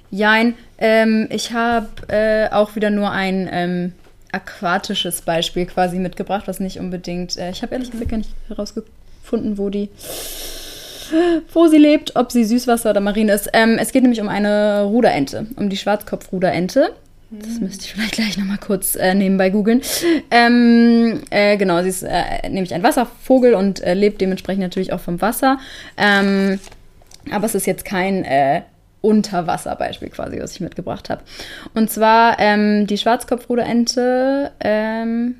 Speaker 2: jein. Ähm, ich habe äh, auch wieder nur ein ähm, aquatisches Beispiel quasi mitgebracht, was nicht unbedingt. Äh, ich habe ehrlich gesagt gar nicht herausgefunden, wo die. Wo sie lebt, ob sie Süßwasser oder Marine ist. Ähm, es geht nämlich um eine Ruderente, um die Schwarzkopfruderente. Das müsste ich vielleicht gleich nochmal kurz äh, nebenbei googeln. Ähm, äh, genau, sie ist äh, nämlich ein Wasservogel und äh, lebt dementsprechend natürlich auch vom Wasser. Ähm, aber es ist jetzt kein äh, Unterwasserbeispiel quasi, was ich mitgebracht habe. Und zwar ähm, die Schwarzkopfruderente. Ähm,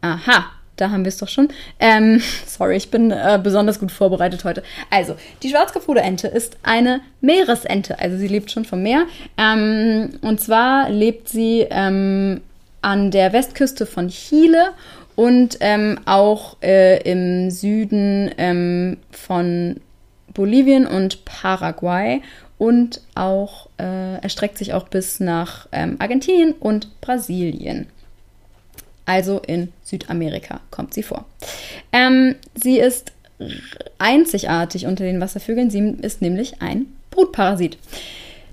Speaker 2: aha, da haben wir es doch schon. Ähm, sorry, ich bin äh, besonders gut vorbereitet heute. Also, die Schwarzkopfruderente ist eine Meeresente, also sie lebt schon vom Meer. Ähm, und zwar lebt sie ähm, an der Westküste von Chile und ähm, auch äh, im Süden ähm, von Bolivien und Paraguay und auch äh, erstreckt sich auch bis nach ähm, Argentinien und Brasilien. Also in Südamerika kommt sie vor. Ähm, sie ist einzigartig unter den Wasservögeln. Sie ist nämlich ein Brutparasit.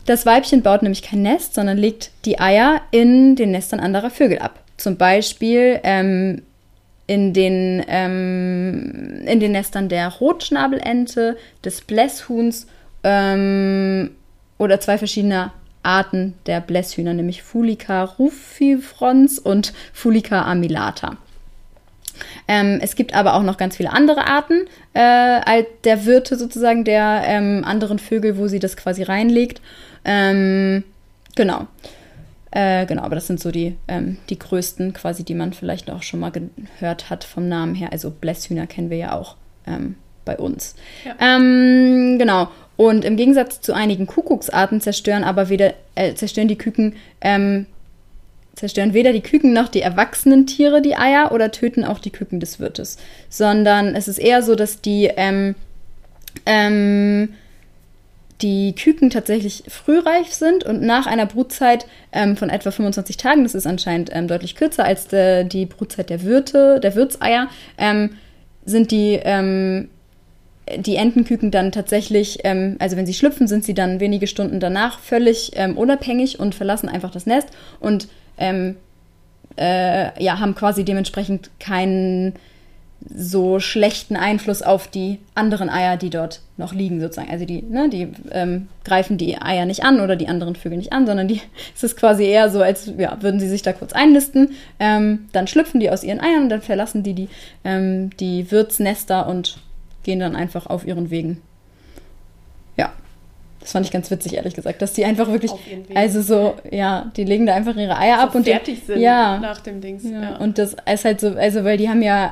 Speaker 2: Das Weibchen baut nämlich kein Nest, sondern legt die Eier in den Nestern anderer Vögel ab. Zum Beispiel ähm, in, den, ähm, in den Nestern der Rotschnabelente, des Blässhuhns ähm, oder zwei verschiedener Arten der Blässhühner, nämlich Fulica rufifrons und Fulica amylata. Ähm, es gibt aber auch noch ganz viele andere Arten äh, der Wirte sozusagen der ähm, anderen Vögel, wo sie das quasi reinlegt. Ähm, genau. Äh, genau, aber das sind so die, ähm, die größten quasi, die man vielleicht auch schon mal gehört hat vom Namen her. Also Blässhühner kennen wir ja auch ähm, bei uns.
Speaker 1: Ja.
Speaker 2: Ähm, genau. Und im Gegensatz zu einigen Kuckucksarten zerstören aber weder, äh, zerstören die Küken, ähm, zerstören weder die Küken noch die erwachsenen Tiere die Eier oder töten auch die Küken des Wirtes. Sondern es ist eher so, dass die, ähm, ähm, die Küken tatsächlich frühreif sind und nach einer Brutzeit ähm, von etwa 25 Tagen, das ist anscheinend ähm, deutlich kürzer als de, die Brutzeit der Wirte, der Wirtseier, ähm, sind die, ähm, die Entenküken dann tatsächlich, ähm, also wenn sie schlüpfen, sind sie dann wenige Stunden danach völlig ähm, unabhängig und verlassen einfach das Nest und ähm, äh, ja, haben quasi dementsprechend keinen so schlechten Einfluss auf die anderen Eier, die dort noch liegen, sozusagen. Also die, ne, die ähm, greifen die Eier nicht an oder die anderen Vögel nicht an, sondern die, es ist quasi eher so, als ja, würden sie sich da kurz einnisten. Ähm, dann schlüpfen die aus ihren Eiern und dann verlassen die die, ähm, die Wirtsnester und gehen dann einfach auf ihren Wegen. Ja, das fand ich ganz witzig, ehrlich gesagt, dass die einfach wirklich, also so, ja, die legen da einfach ihre Eier
Speaker 1: so
Speaker 2: ab und
Speaker 1: fertig sind
Speaker 2: ja,
Speaker 1: nach dem Dings.
Speaker 2: ja,
Speaker 1: Ja.
Speaker 2: und das ist halt so, also weil die haben ja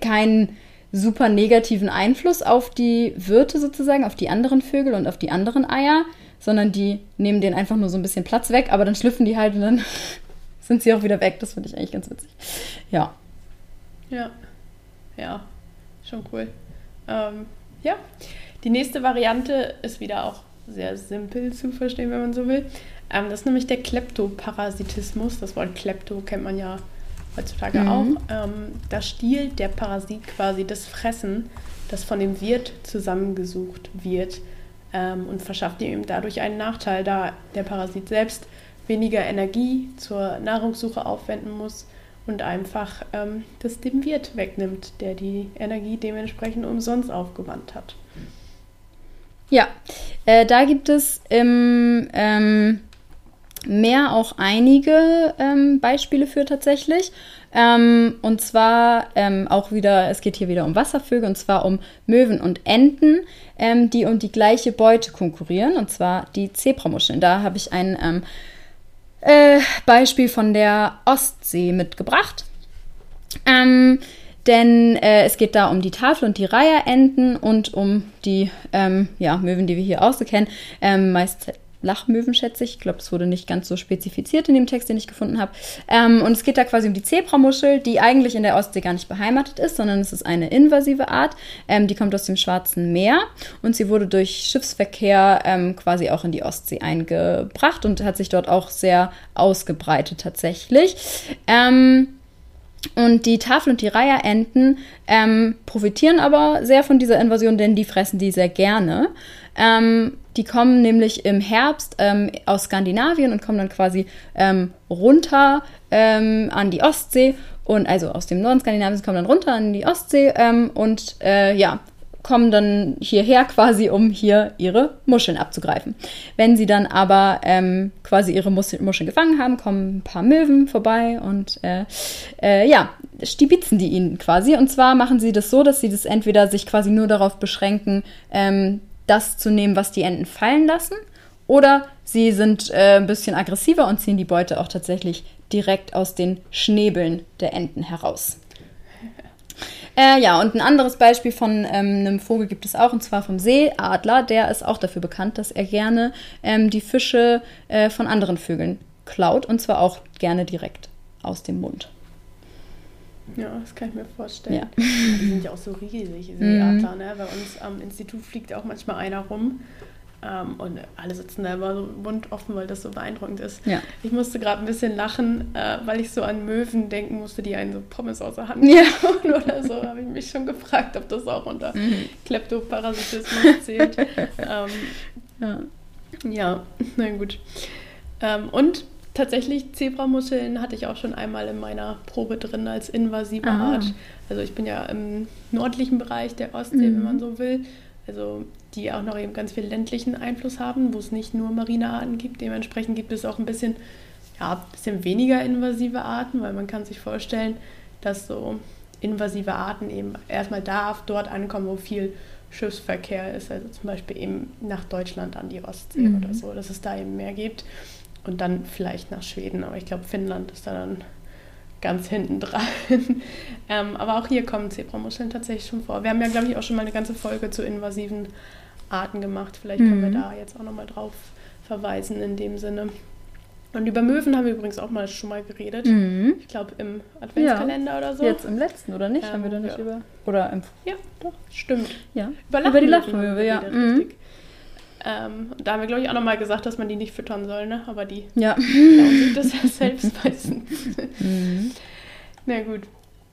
Speaker 2: keinen super negativen Einfluss auf die Wirte sozusagen, auf die anderen Vögel und auf die anderen Eier, sondern die nehmen denen einfach nur so ein bisschen Platz weg, aber dann schlüpfen die halt und dann sind sie auch wieder weg. Das finde ich eigentlich ganz witzig. Ja.
Speaker 1: Ja, ja, schon cool. Ähm, ja, die nächste Variante ist wieder auch sehr simpel zu verstehen, wenn man so will. Ähm, das ist nämlich der Kleptoparasitismus. Das Wort Klepto kennt man ja heutzutage
Speaker 2: Mhm.
Speaker 1: auch. Ähm, da stiehlt der Parasit quasi das Fressen, das von dem Wirt zusammengesucht wird ähm, und verschafft ihm dadurch einen Nachteil, da der Parasit selbst weniger Energie zur Nahrungssuche aufwenden muss und einfach ähm, das dem Wirt wegnimmt, der die Energie dementsprechend umsonst aufgewandt hat.
Speaker 2: Ja, äh, da gibt es im ähm, Meer auch einige ähm, Beispiele für tatsächlich. Ähm, und zwar ähm, auch wieder, es geht hier wieder um Wasservögel und zwar um Möwen und Enten, ähm, die um die gleiche Beute konkurrieren, und zwar die Zebramuscheln. Da habe ich ein ähm, äh, Beispiel von der Ostsee mitgebracht. Ähm, denn äh, es geht da um die Tafel und die Reiherenten und um die ähm, ja, Möwen, die wir hier auch so kennen. Ähm, meist Lachmöwen, schätze ich. Ich glaube, das wurde nicht ganz so spezifiziert in dem Text, den ich gefunden habe. Ähm, und es geht da quasi um die Zebramuschel, die eigentlich in der Ostsee gar nicht beheimatet ist, sondern es ist eine invasive Art. Ähm, die kommt aus dem Schwarzen Meer und sie wurde durch Schiffsverkehr ähm, quasi auch in die Ostsee eingebracht und hat sich dort auch sehr ausgebreitet tatsächlich. Ähm, und die Tafel- und die Reiherenten ähm, profitieren aber sehr von dieser Invasion, denn die fressen die sehr gerne. Ähm, die kommen nämlich im Herbst ähm, aus Skandinavien und kommen dann quasi ähm, runter ähm, an die Ostsee und also aus dem Norden Skandinaviens kommen dann runter an die Ostsee ähm, und äh, ja, kommen dann hierher quasi, um hier ihre Muscheln abzugreifen. Wenn sie dann aber ähm, quasi ihre Muscheln gefangen haben, kommen ein paar Möwen vorbei und äh, äh, ja, stibitzen die ihnen quasi. Und zwar machen sie das so, dass sie das entweder sich quasi nur darauf beschränken, ähm, das zu nehmen, was die Enten fallen lassen, oder sie sind äh, ein bisschen aggressiver und ziehen die Beute auch tatsächlich direkt aus den Schnäbeln der Enten heraus. Äh, ja, und ein anderes Beispiel von ähm, einem Vogel gibt es auch, und zwar vom Seeadler. Der ist auch dafür bekannt, dass er gerne ähm, die Fische äh, von anderen Vögeln klaut, und zwar auch gerne direkt aus dem Mund.
Speaker 1: Ja, das kann ich mir vorstellen. Ja. Die sind ja auch so riesig, Seeadler. Mhm. Ne? Bei uns am Institut fliegt auch manchmal einer rum. Ähm, und alle sitzen da immer so offen, weil das so beeindruckend ist. Ja. Ich musste gerade ein bisschen lachen, äh, weil ich so an Möwen denken musste, die einen so Pommes aus der Hand ja. oder so. habe ich mich schon gefragt, ob das auch unter mhm. Kleptoparasitismus zählt. ähm, ja. ja, na gut. Ähm, und tatsächlich Zebramuscheln hatte ich auch schon einmal in meiner Probe drin als invasive Aha. Art. Also ich bin ja im nördlichen Bereich der Ostsee, mhm. wenn man so will. Also die auch noch eben ganz viel ländlichen Einfluss haben, wo es nicht nur marine Arten gibt. Dementsprechend gibt es auch ein bisschen, ja, ein bisschen weniger invasive Arten, weil man kann sich vorstellen, dass so invasive Arten eben erstmal da dort ankommen, wo viel Schiffsverkehr ist, also zum Beispiel eben nach Deutschland an die Ostsee mhm. oder so, dass es da eben mehr gibt und dann vielleicht nach Schweden, aber ich glaube Finnland ist da dann ganz hinten dran. ähm, aber auch hier kommen Zebramuscheln tatsächlich schon vor. Wir haben ja, glaube ich, auch schon mal eine ganze Folge zu invasiven Arten gemacht. Vielleicht mhm. können wir mhm. da jetzt auch nochmal drauf verweisen in dem Sinne. Und über Möwen haben wir übrigens auch mal schon mal geredet. Mhm. Ich glaube im Adventskalender ja. oder so.
Speaker 2: Jetzt im letzten, oder nicht? Ähm, haben wir da nicht ja. über. Oder im.
Speaker 1: Ja, doch. Stimmt.
Speaker 2: Ja. Über, über die Lachmöwe, ja. Mhm.
Speaker 1: Ähm, da haben wir, glaube ich, auch nochmal gesagt, dass man die nicht füttern soll, ne? Aber die ja. glauben sich das ja selbst meistens. mhm. Na gut.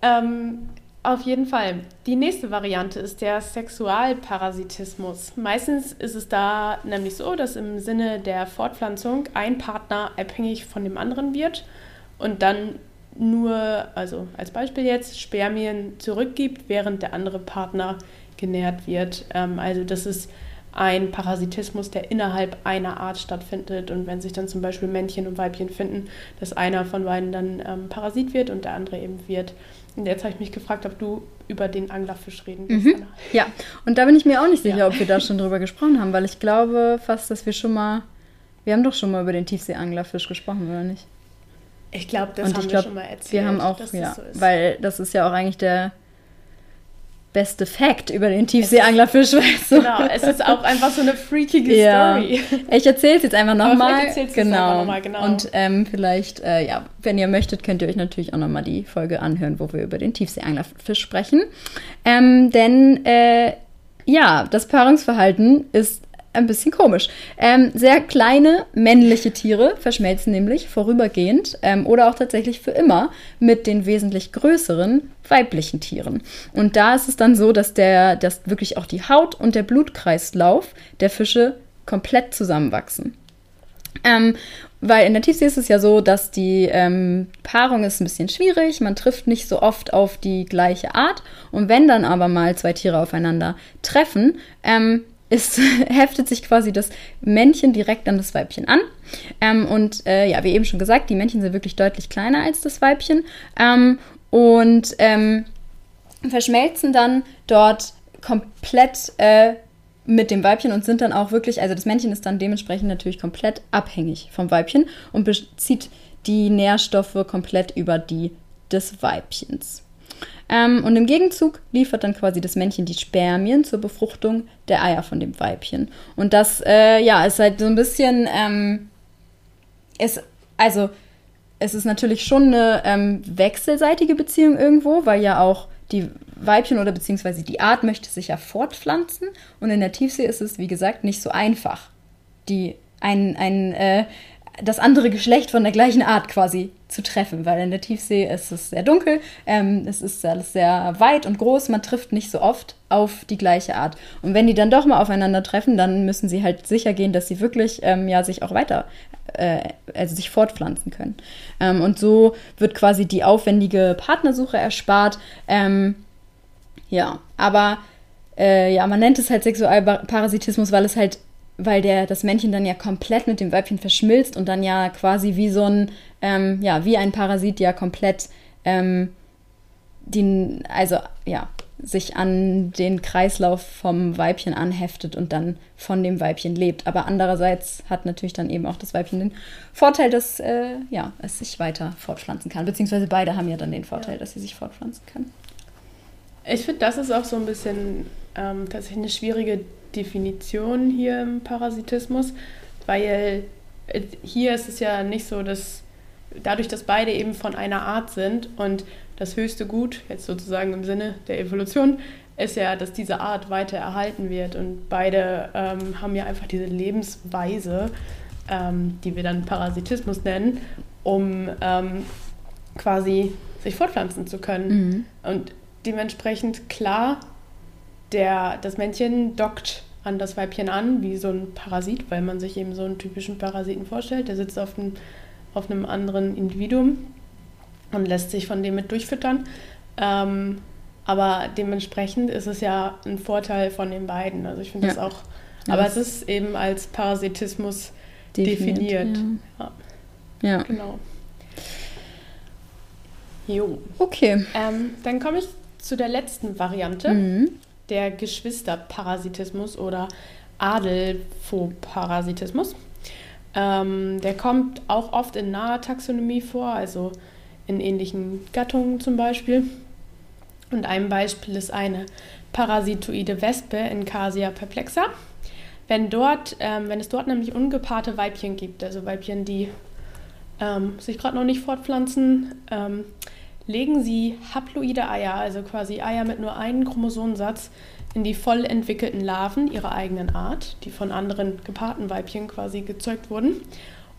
Speaker 1: Ähm, auf jeden Fall. Die nächste Variante ist der Sexualparasitismus. Meistens ist es da nämlich so, dass im Sinne der Fortpflanzung ein Partner abhängig von dem anderen wird und dann nur, also als Beispiel jetzt, Spermien zurückgibt, während der andere Partner genährt wird. Ähm, also das ist ein Parasitismus, der innerhalb einer Art stattfindet. Und wenn sich dann zum Beispiel Männchen und Weibchen finden, dass einer von beiden dann ähm, Parasit wird und der andere eben wird. Und jetzt habe ich mich gefragt, ob du über den Anglerfisch reden willst.
Speaker 2: Mhm. Ja, und da bin ich mir auch nicht sicher, ja. ob wir da schon drüber gesprochen haben, weil ich glaube fast, dass wir schon mal, wir haben doch schon mal über den Tiefseeanglerfisch gesprochen, oder nicht?
Speaker 1: Ich glaube, das und haben glaub, wir schon mal erzählt.
Speaker 2: Wir haben auch, ja, so weil das ist ja auch eigentlich der beste Fact über den Tiefseeanglerfisch, weißt
Speaker 1: du? Genau, es ist auch einfach so eine freakige ja. Story.
Speaker 2: Ich erzähle es jetzt einfach nochmal. Genau. Noch genau. Und ähm, vielleicht, äh, ja, wenn ihr möchtet, könnt ihr euch natürlich auch nochmal die Folge anhören, wo wir über den Tiefseeanglerfisch sprechen. Ähm, denn äh, ja, das Paarungsverhalten ist ein bisschen komisch. Ähm, sehr kleine männliche Tiere verschmelzen nämlich vorübergehend ähm, oder auch tatsächlich für immer mit den wesentlich größeren weiblichen Tieren. Und da ist es dann so, dass der, dass wirklich auch die Haut und der Blutkreislauf der Fische komplett zusammenwachsen. Ähm, weil in der Tiefsee ist es ja so, dass die ähm, Paarung ist ein bisschen schwierig, man trifft nicht so oft auf die gleiche Art. Und wenn dann aber mal zwei Tiere aufeinander treffen, ähm, ist, heftet sich quasi das Männchen direkt an das Weibchen an. Ähm, und äh, ja, wie eben schon gesagt, die Männchen sind wirklich deutlich kleiner als das Weibchen ähm, und ähm, verschmelzen dann dort komplett äh, mit dem Weibchen und sind dann auch wirklich, also das Männchen ist dann dementsprechend natürlich komplett abhängig vom Weibchen und bezieht die Nährstoffe komplett über die des Weibchens. Ähm, und im Gegenzug liefert dann quasi das Männchen die Spermien zur Befruchtung der Eier von dem Weibchen. Und das, äh, ja, ist halt so ein bisschen, ähm, ist, also, es ist natürlich schon eine ähm, wechselseitige Beziehung irgendwo, weil ja auch die Weibchen oder beziehungsweise die Art möchte sich ja fortpflanzen. Und in der Tiefsee ist es, wie gesagt, nicht so einfach, die ein, ein, äh, das andere Geschlecht von der gleichen Art quasi zu treffen, weil in der Tiefsee ist es sehr dunkel, ähm, es ist alles sehr weit und groß, man trifft nicht so oft auf die gleiche Art. Und wenn die dann doch mal aufeinander treffen, dann müssen sie halt sicher gehen, dass sie wirklich ähm, ja sich auch weiter, äh, also sich fortpflanzen können. Ähm, und so wird quasi die aufwendige Partnersuche erspart. Ähm, ja, aber äh, ja, man nennt es halt Sexualparasitismus, weil es halt weil der, das Männchen dann ja komplett mit dem Weibchen verschmilzt und dann ja quasi wie so ein, ähm, ja, wie ein Parasit ja komplett ähm, den, also ja, sich an den Kreislauf vom Weibchen anheftet und dann von dem Weibchen lebt. Aber andererseits hat natürlich dann eben auch das Weibchen den Vorteil, dass äh, ja, es sich weiter fortpflanzen kann. Beziehungsweise beide haben ja dann den Vorteil, ja. dass sie sich fortpflanzen können.
Speaker 1: Ich finde, das ist auch so ein bisschen ähm, tatsächlich eine schwierige Definition hier im Parasitismus, weil äh, hier ist es ja nicht so, dass dadurch, dass beide eben von einer Art sind und das höchste Gut, jetzt sozusagen im Sinne der Evolution, ist ja, dass diese Art weiter erhalten wird. Und beide ähm, haben ja einfach diese Lebensweise, ähm, die wir dann Parasitismus nennen, um ähm, quasi sich fortpflanzen zu können. Mhm. Und dementsprechend klar der, das Männchen dockt an das Weibchen an, wie so ein Parasit, weil man sich eben so einen typischen Parasiten vorstellt. Der sitzt auf einem, auf einem anderen Individuum und lässt sich von dem mit durchfüttern. Ähm, aber dementsprechend ist es ja ein Vorteil von den beiden. Also ich finde ja. das auch. Aber ja. es ist eben als Parasitismus definiert. definiert. Ja. ja. Genau. Jo.
Speaker 2: Okay.
Speaker 1: Ähm, dann komme ich zu der letzten Variante. Mhm der Geschwisterparasitismus oder Adelphoparasitismus. Ähm, der kommt auch oft in naher Taxonomie vor, also in ähnlichen Gattungen zum Beispiel. Und ein Beispiel ist eine parasitoide Wespe in Casia perplexa. Wenn, dort, ähm, wenn es dort nämlich ungepaarte Weibchen gibt, also Weibchen, die ähm, sich gerade noch nicht fortpflanzen, ähm, legen sie haploide Eier, also quasi Eier mit nur einem Chromosomensatz, in die voll entwickelten Larven ihrer eigenen Art, die von anderen gepaarten Weibchen quasi gezeugt wurden,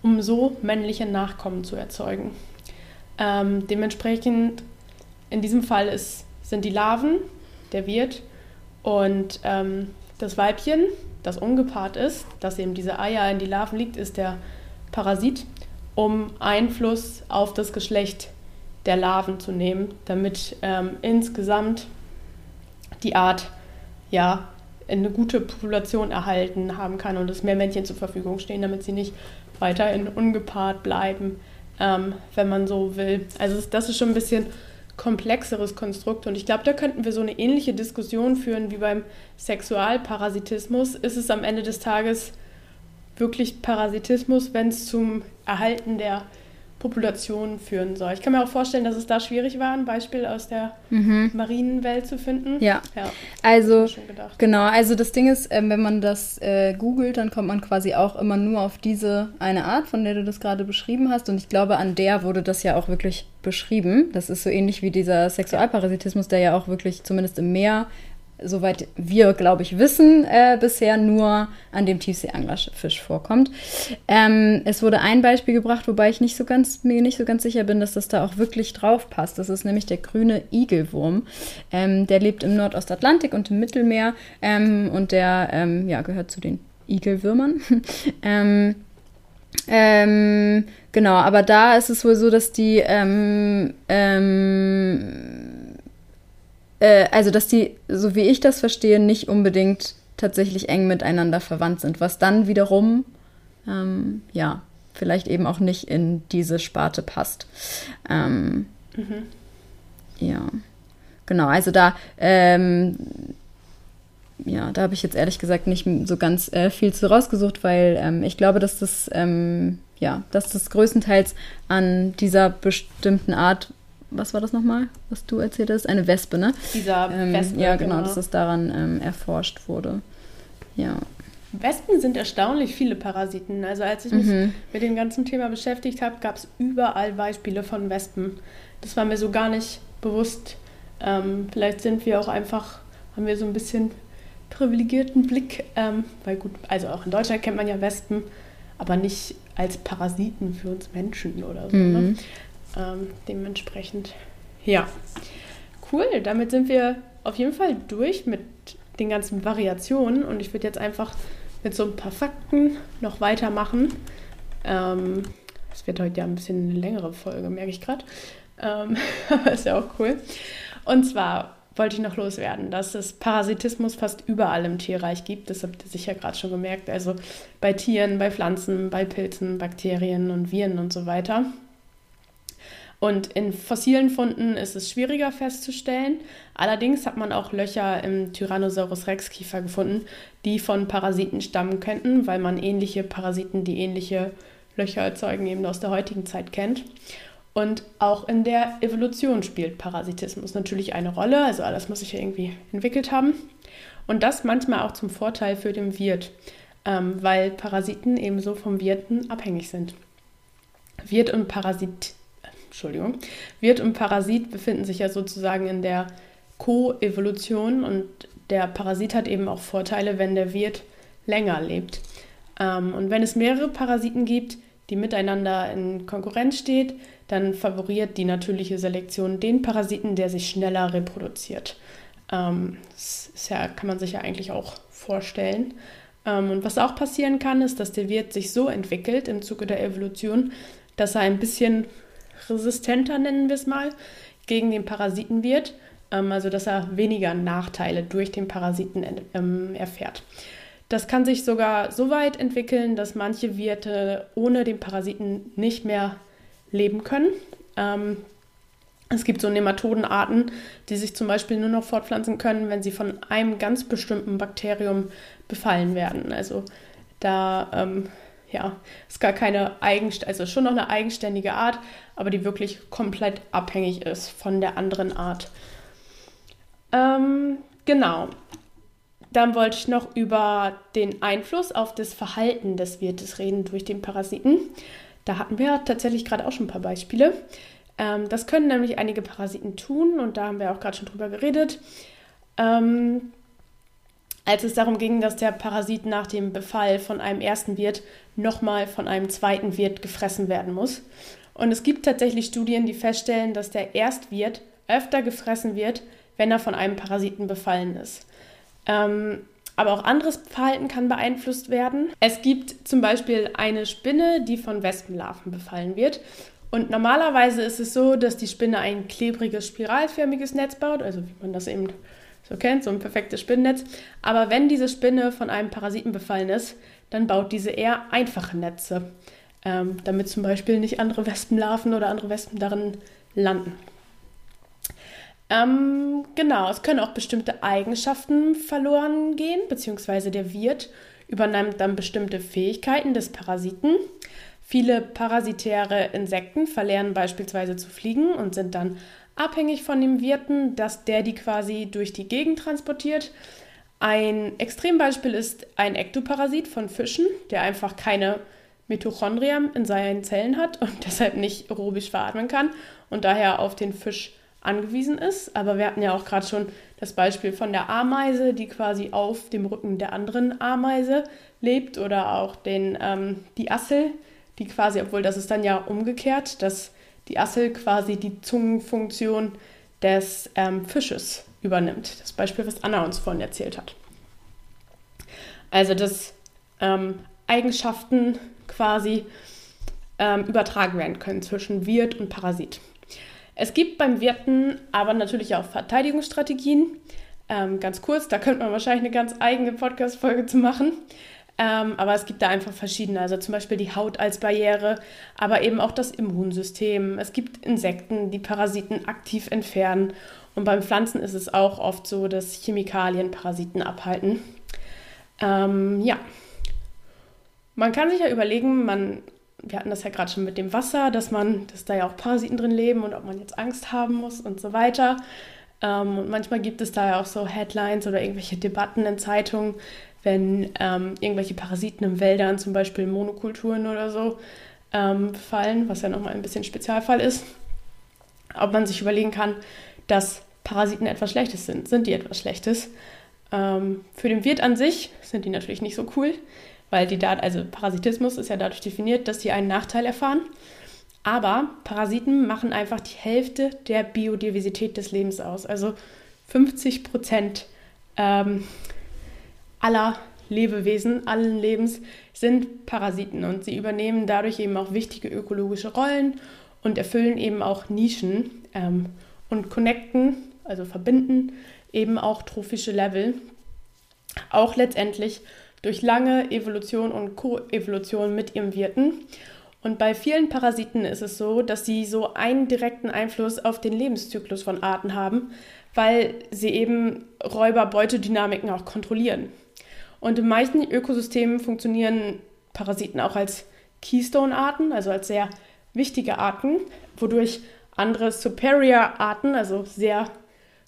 Speaker 1: um so männliche Nachkommen zu erzeugen. Ähm, dementsprechend, in diesem Fall ist, sind die Larven der Wirt und ähm, das Weibchen, das ungepaart ist, das eben diese Eier in die Larven liegt, ist der Parasit, um Einfluss auf das Geschlecht der Larven zu nehmen, damit ähm, insgesamt die Art ja eine gute Population erhalten haben kann und es mehr Männchen zur Verfügung stehen, damit sie nicht weiterhin ungepaart bleiben, ähm, wenn man so will. Also das ist schon ein bisschen komplexeres Konstrukt und ich glaube, da könnten wir so eine ähnliche Diskussion führen wie beim Sexualparasitismus. Ist es am Ende des Tages wirklich Parasitismus, wenn es zum Erhalten der Populationen führen soll. Ich kann mir auch vorstellen, dass es da schwierig war, ein Beispiel aus der mhm. Marienwelt zu finden.
Speaker 2: Ja, ja also genau, also das Ding ist, äh, wenn man das äh, googelt, dann kommt man quasi auch immer nur auf diese eine Art, von der du das gerade beschrieben hast. Und ich glaube, an der wurde das ja auch wirklich beschrieben. Das ist so ähnlich wie dieser Sexualparasitismus, der ja auch wirklich zumindest im Meer soweit wir, glaube ich, wissen, äh, bisher nur an dem Tiefseeanglerfisch vorkommt. Ähm, es wurde ein Beispiel gebracht, wobei ich nicht so ganz, mir nicht so ganz sicher bin, dass das da auch wirklich drauf passt. Das ist nämlich der grüne Igelwurm. Ähm, der lebt im Nordostatlantik und im Mittelmeer ähm, und der ähm, ja, gehört zu den Igelwürmern. Ähm, ähm, genau, aber da ist es wohl so, dass die äh, also dass die, so wie ich das verstehe, nicht unbedingt tatsächlich eng miteinander verwandt sind, was dann wiederum, ähm, ja, vielleicht eben auch nicht in diese Sparte passt. Ähm, mhm. Ja, genau, also da, ähm, ja, da habe ich jetzt ehrlich gesagt nicht so ganz äh, viel zu rausgesucht, weil ähm, ich glaube, dass das, ähm, ja, dass das größtenteils an dieser bestimmten Art was war das nochmal, was du erzählt hast? Eine Wespe, ne?
Speaker 1: Dieser
Speaker 2: ähm,
Speaker 1: Wespe.
Speaker 2: Ja, genau, dass das daran ähm, erforscht wurde. Ja.
Speaker 1: Wespen sind erstaunlich viele Parasiten. Also als ich mich
Speaker 2: Mhm.
Speaker 1: mit dem ganzen Thema beschäftigt habe, gab es überall Beispiele von Wespen. Das war mir so gar nicht bewusst. Ähm, vielleicht sind wir auch einfach, haben wir so ein bisschen privilegierten Blick, ähm, weil gut, also auch in Deutschland kennt man ja Wespen, aber nicht als Parasiten für uns Menschen oder so. Ne? Ähm, dementsprechend, ja. Cool, damit sind wir auf jeden Fall durch mit den ganzen Variationen und ich würde jetzt einfach mit so ein paar Fakten noch weitermachen. Ähm, wird heute ja ein bisschen eine längere Folge, merke ich gerade. Ähm, aber ist ja auch cool. Und zwar wollte ich noch loswerden, dass es Parasitismus fast überall im Tierreich gibt. Das habt ihr sicher gerade schon gemerkt. Also bei Tieren, bei Pflanzen, bei Pilzen, Bakterien und Viren und so weiter. Und in fossilen Funden ist es schwieriger festzustellen. Allerdings hat man auch Löcher im Tyrannosaurus Rex Kiefer gefunden, die von Parasiten stammen könnten, weil man ähnliche Parasiten, die ähnliche Löcher erzeugen, eben aus der heutigen Zeit kennt. Und auch in der Evolution spielt Parasitismus natürlich eine Rolle. Also alles muss sich irgendwie entwickelt haben. Und das manchmal auch zum Vorteil für den Wirt, ähm, weil Parasiten ebenso vom Wirten abhängig sind. Wirt und Parasit, Entschuldigung, Wirt und Parasit befinden sich ja sozusagen in der Koevolution und der Parasit hat eben auch Vorteile, wenn der Wirt länger lebt. Ähm, und wenn es mehrere Parasiten gibt, die miteinander in Konkurrenz steht, dann favoriert die natürliche Selektion den Parasiten, der sich schneller reproduziert. Ähm, das ja, kann man sich ja eigentlich auch vorstellen. Ähm, und was auch passieren kann, ist, dass der Wirt sich so entwickelt im Zuge der Evolution, dass er ein bisschen resistenter, nennen wir es mal, gegen den Parasiten wird. Ähm, also dass er weniger Nachteile durch den Parasiten ähm, erfährt. Das kann sich sogar so weit entwickeln, dass manche Wirte ohne den Parasiten nicht mehr leben können. Ähm, es gibt so Nematodenarten, die sich zum Beispiel nur noch fortpflanzen können, wenn sie von einem ganz bestimmten Bakterium befallen werden. Also da ähm, ja, ist gar keine eigenständige, also schon noch eine eigenständige Art, aber die wirklich komplett abhängig ist von der anderen Art. Ähm, genau. Dann wollte ich noch über den Einfluss auf das Verhalten des Wirtes reden durch den Parasiten. Da hatten wir tatsächlich gerade auch schon ein paar Beispiele. Ähm, das können nämlich einige Parasiten tun und da haben wir auch gerade schon drüber geredet. Ähm, als es darum ging, dass der Parasit nach dem Befall von einem ersten Wirt nochmal von einem zweiten Wirt gefressen werden muss. Und es gibt tatsächlich Studien, die feststellen, dass der Erstwirt öfter gefressen wird, wenn er von einem Parasiten befallen ist. Ähm, aber auch anderes Verhalten kann beeinflusst werden. Es gibt zum Beispiel eine Spinne, die von Wespenlarven befallen wird. Und normalerweise ist es so, dass die Spinne ein klebriges, spiralförmiges Netz baut, also wie man das eben so kennt, so ein perfektes Spinnennetz. Aber wenn diese Spinne von einem Parasiten befallen ist, dann baut diese eher einfache Netze, ähm, damit zum Beispiel nicht andere Wespenlarven oder andere Wespen darin landen. Ähm, genau, es können auch bestimmte Eigenschaften verloren gehen, beziehungsweise der Wirt übernimmt dann bestimmte Fähigkeiten des Parasiten. Viele parasitäre Insekten verlernen beispielsweise zu fliegen und sind dann abhängig von dem Wirten, dass der die quasi durch die Gegend transportiert. Ein Extrembeispiel ist ein Ektoparasit von Fischen, der einfach keine Mitochondrien in seinen Zellen hat und deshalb nicht aerobisch veratmen kann und daher auf den Fisch angewiesen ist. Aber wir hatten ja auch gerade schon das Beispiel von der Ameise, die quasi auf dem Rücken der anderen Ameise lebt oder auch den, ähm, die Assel, die quasi, obwohl das ist dann ja umgekehrt, dass die Assel quasi die Zungenfunktion des ähm, Fisches übernimmt. Das Beispiel, was Anna uns vorhin erzählt hat. Also, dass ähm, Eigenschaften quasi ähm, übertragen werden können zwischen Wirt und Parasit. Es gibt beim Wirten aber natürlich auch Verteidigungsstrategien. Ähm, ganz kurz, da könnte man wahrscheinlich eine ganz eigene Podcast-Folge zu machen. Ähm, aber es gibt da einfach verschiedene, also zum Beispiel die Haut als Barriere, aber eben auch das Immunsystem. Es gibt Insekten, die Parasiten aktiv entfernen. Und beim Pflanzen ist es auch oft so, dass Chemikalien Parasiten abhalten. Ähm, ja. Man kann sich ja überlegen, man wir hatten das ja gerade schon mit dem Wasser, dass man, dass da ja auch Parasiten drin leben und ob man jetzt Angst haben muss und so weiter. Ähm, und manchmal gibt es da ja auch so Headlines oder irgendwelche Debatten in Zeitungen, wenn ähm, irgendwelche Parasiten in Wäldern, zum Beispiel Monokulturen oder so, ähm, fallen, was ja nochmal ein bisschen Spezialfall ist. Ob man sich überlegen kann, dass Parasiten etwas Schlechtes sind. Sind die etwas Schlechtes? Ähm, für den Wirt an sich sind die natürlich nicht so cool, weil die da, also Parasitismus ist ja dadurch definiert, dass die einen Nachteil erfahren. Aber Parasiten machen einfach die Hälfte der Biodiversität des Lebens aus. Also 50 Prozent ähm, aller Lebewesen, allen Lebens sind Parasiten und sie übernehmen dadurch eben auch wichtige ökologische Rollen und erfüllen eben auch Nischen ähm, und connecten, also verbinden eben auch trophische Level. Auch letztendlich durch lange Evolution und Koevolution mit ihrem Wirten. Und bei vielen Parasiten ist es so, dass sie so einen direkten Einfluss auf den Lebenszyklus von Arten haben, weil sie eben Räuber-Beutedynamiken auch kontrollieren. Und in manchen Ökosystemen funktionieren Parasiten auch als Keystone-Arten, also als sehr wichtige Arten, wodurch andere Superior-Arten, also sehr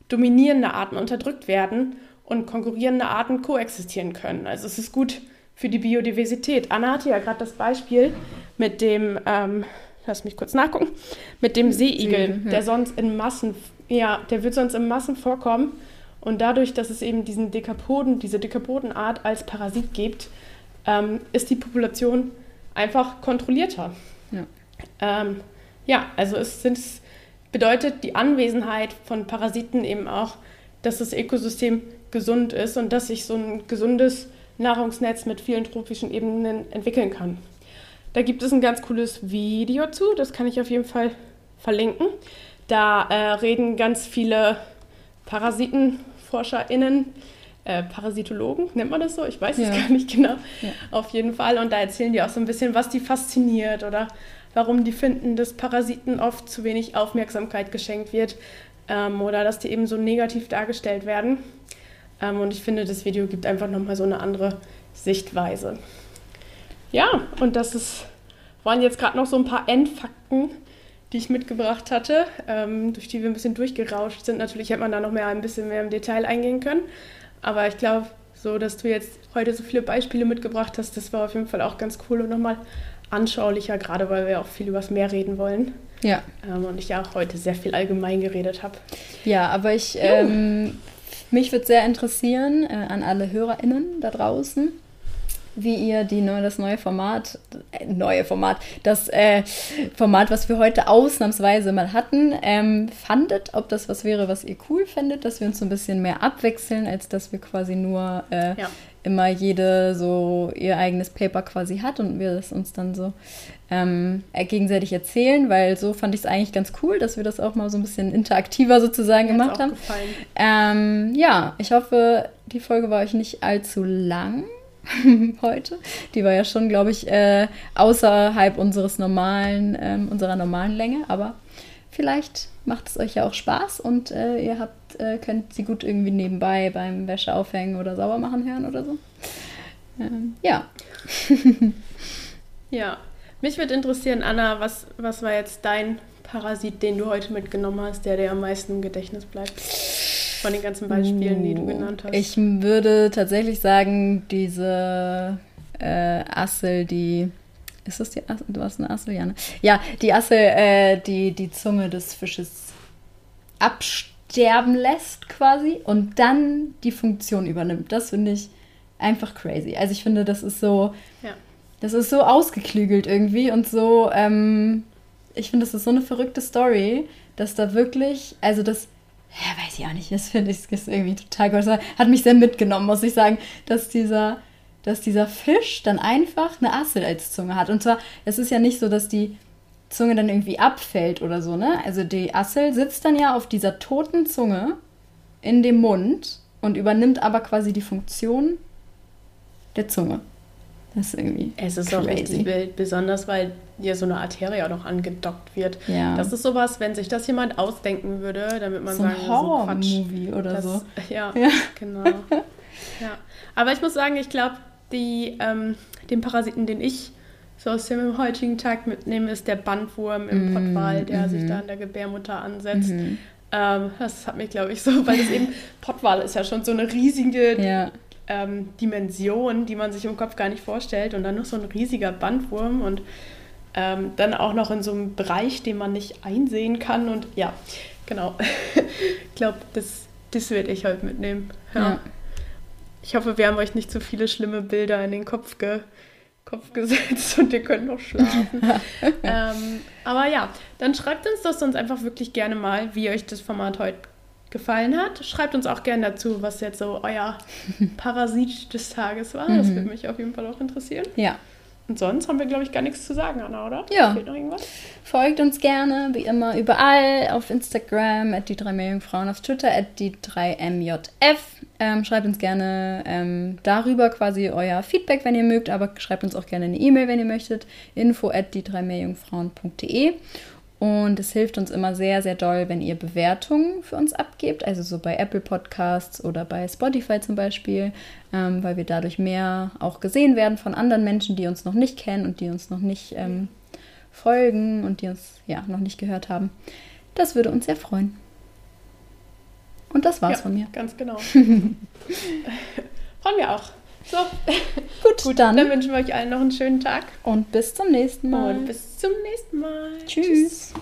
Speaker 1: dominierende Arten unterdrückt werden und konkurrierende Arten koexistieren können. Also es ist gut für die Biodiversität. Anna hatte ja gerade das Beispiel mit dem, ähm, lass mich kurz nachgucken, mit dem Seeigel, ja. der sonst in Massen, ja, der wird sonst in Massen vorkommen. Und dadurch, dass es eben diesen Dekapoden, diese Dekapodenart als Parasit gibt, ähm, ist die Population einfach kontrollierter. Ja, ähm, ja also es sind, bedeutet die Anwesenheit von Parasiten eben auch, dass das Ökosystem gesund ist und dass sich so ein gesundes Nahrungsnetz mit vielen tropischen Ebenen entwickeln kann. Da gibt es ein ganz cooles Video zu, das kann ich auf jeden Fall verlinken. Da äh, reden ganz viele ParasitenforscherInnen, äh, Parasitologen, nennt man das so? Ich weiß es ja. gar nicht genau. Ja. Auf jeden Fall. Und da erzählen die auch so ein bisschen, was die fasziniert oder warum die finden, dass Parasiten oft zu wenig Aufmerksamkeit geschenkt wird ähm, oder dass die eben so negativ dargestellt werden. Ähm, und ich finde, das Video gibt einfach nochmal so eine andere Sichtweise. Ja, und das ist, waren jetzt gerade noch so ein paar Endfakten, die ich mitgebracht hatte, ähm, durch die wir ein bisschen durchgerauscht sind. Natürlich hätte man da noch mehr ein bisschen mehr im Detail eingehen können. Aber ich glaube, so dass du jetzt heute so viele Beispiele mitgebracht hast, das war auf jeden Fall auch ganz cool und nochmal anschaulicher, gerade weil wir auch viel über das Meer reden wollen. Ja. Ähm, und ich ja auch heute sehr viel allgemein geredet habe.
Speaker 2: Ja, aber ich ähm, mich würde sehr interessieren, äh, an alle HörerInnen da draußen, wie ihr die neue, das neue Format, äh, neue Format, das äh, Format, was wir heute ausnahmsweise mal hatten, ähm, fandet, ob das was wäre, was ihr cool findet, dass wir uns so ein bisschen mehr abwechseln, als dass wir quasi nur äh, ja. Immer jede so ihr eigenes Paper quasi hat und wir das uns dann so ähm, gegenseitig erzählen, weil so fand ich es eigentlich ganz cool, dass wir das auch mal so ein bisschen interaktiver sozusagen Mir gemacht haben. Ähm, ja, ich hoffe, die Folge war euch nicht allzu lang heute. Die war ja schon, glaube ich, äh, außerhalb unseres normalen, ähm, unserer normalen Länge, aber vielleicht macht es euch ja auch Spaß und äh, ihr habt, äh, könnt sie gut irgendwie nebenbei beim Wäscheaufhängen oder Saubermachen hören oder so. Ähm, ja.
Speaker 1: ja, mich würde interessieren, Anna, was, was war jetzt dein Parasit, den du heute mitgenommen hast, der dir am meisten im Gedächtnis bleibt? Von den ganzen Beispielen, die du genannt hast.
Speaker 2: Ich würde tatsächlich sagen, diese äh, Assel, die. Ist das die Assel? Du hast eine Assel, ja, ne? Ja, die Assel, äh, die die Zunge des Fisches absterben lässt quasi und dann die Funktion übernimmt. Das finde ich einfach crazy. Also ich finde, das ist so. Ja das ist so ausgeklügelt irgendwie und so, ähm, ich finde, das ist so eine verrückte Story, dass da wirklich, also das, ja, weiß ich auch nicht, das finde ich ist irgendwie total groß. Hat mich sehr mitgenommen, muss ich sagen, dass dieser, dass dieser Fisch dann einfach eine Assel als Zunge hat. Und zwar, es ist ja nicht so, dass die Zunge dann irgendwie abfällt oder so, ne? Also die Assel sitzt dann ja auf dieser toten Zunge in dem Mund und übernimmt aber quasi die Funktion der Zunge. Das ist irgendwie.
Speaker 1: Es ist crazy. auch richtig wild, besonders weil hier so eine Arterie auch noch angedockt wird. Ja. Das ist sowas, wenn sich das jemand ausdenken würde, damit man
Speaker 2: so
Speaker 1: sagen
Speaker 2: ein Horror-Movie oder das, so.
Speaker 1: Ja, ja, genau. ja. Aber ich muss sagen, ich glaube, ähm, den Parasiten, den ich so aus dem heutigen Tag mitnehmen, ist der Bandwurm im
Speaker 2: Mm,
Speaker 1: Pottwal, der sich
Speaker 2: mhm.
Speaker 1: da an der Gebärmutter ansetzt.
Speaker 2: Mhm.
Speaker 1: Ähm, das hat mich, glaube ich, so, weil es eben, Pottwal ist ja schon so eine riesige
Speaker 2: Ja.
Speaker 1: ähm, Dimension, die man sich im Kopf gar nicht vorstellt. Und dann noch so ein riesiger Bandwurm und ähm, dann auch noch in so einem Bereich, den man nicht einsehen kann. Und ja, genau. ich glaube, das, das werde ich heute mitnehmen. Ja.
Speaker 2: Ja.
Speaker 1: Ich hoffe, wir haben euch nicht zu viele schlimme Bilder in den Kopf, ge Kopf gesetzt und ihr könnt noch schlafen. ähm, aber ja, dann schreibt uns das sonst einfach wirklich gerne mal, wie euch das Format heute gefallen hat. Schreibt uns auch gerne dazu, was jetzt so euer Parasit des Tages war. Das würde mich auf jeden Fall auch interessieren.
Speaker 2: ja.
Speaker 1: Und sonst haben wir, glaube ich, gar nichts zu sagen, Anna, oder?
Speaker 2: Ja.
Speaker 1: Fehlt noch irgendwas?
Speaker 2: Folgt uns gerne, wie immer, überall auf Instagram, at die drei Meerjungfrauen, auf Twitter, at die 3MJF. Ähm, schreibt uns gerne ähm, darüber quasi euer Feedback, wenn ihr mögt, aber schreibt uns auch gerne eine E-Mail, wenn ihr möchtet. Info at die drei Meerjungfrauen.de. Und es hilft uns immer sehr, sehr doll, wenn ihr Bewertungen für uns abgebt, also so bei Apple Podcasts oder bei Spotify zum Beispiel, ähm, weil wir dadurch mehr auch gesehen werden von anderen Menschen, die uns noch nicht kennen und die uns noch nicht ähm, folgen und die uns ja noch nicht gehört haben. Das würde uns sehr freuen. Und das war's
Speaker 1: ja,
Speaker 2: von mir.
Speaker 1: Ganz genau. Freuen wir auch. So,
Speaker 2: Gut,
Speaker 1: gut,
Speaker 2: dann,
Speaker 1: dann wünschen wir euch allen noch einen schönen Tag
Speaker 2: und bis zum nächsten Mal.
Speaker 1: und bis zum nächsten Mal.
Speaker 2: Tschüss.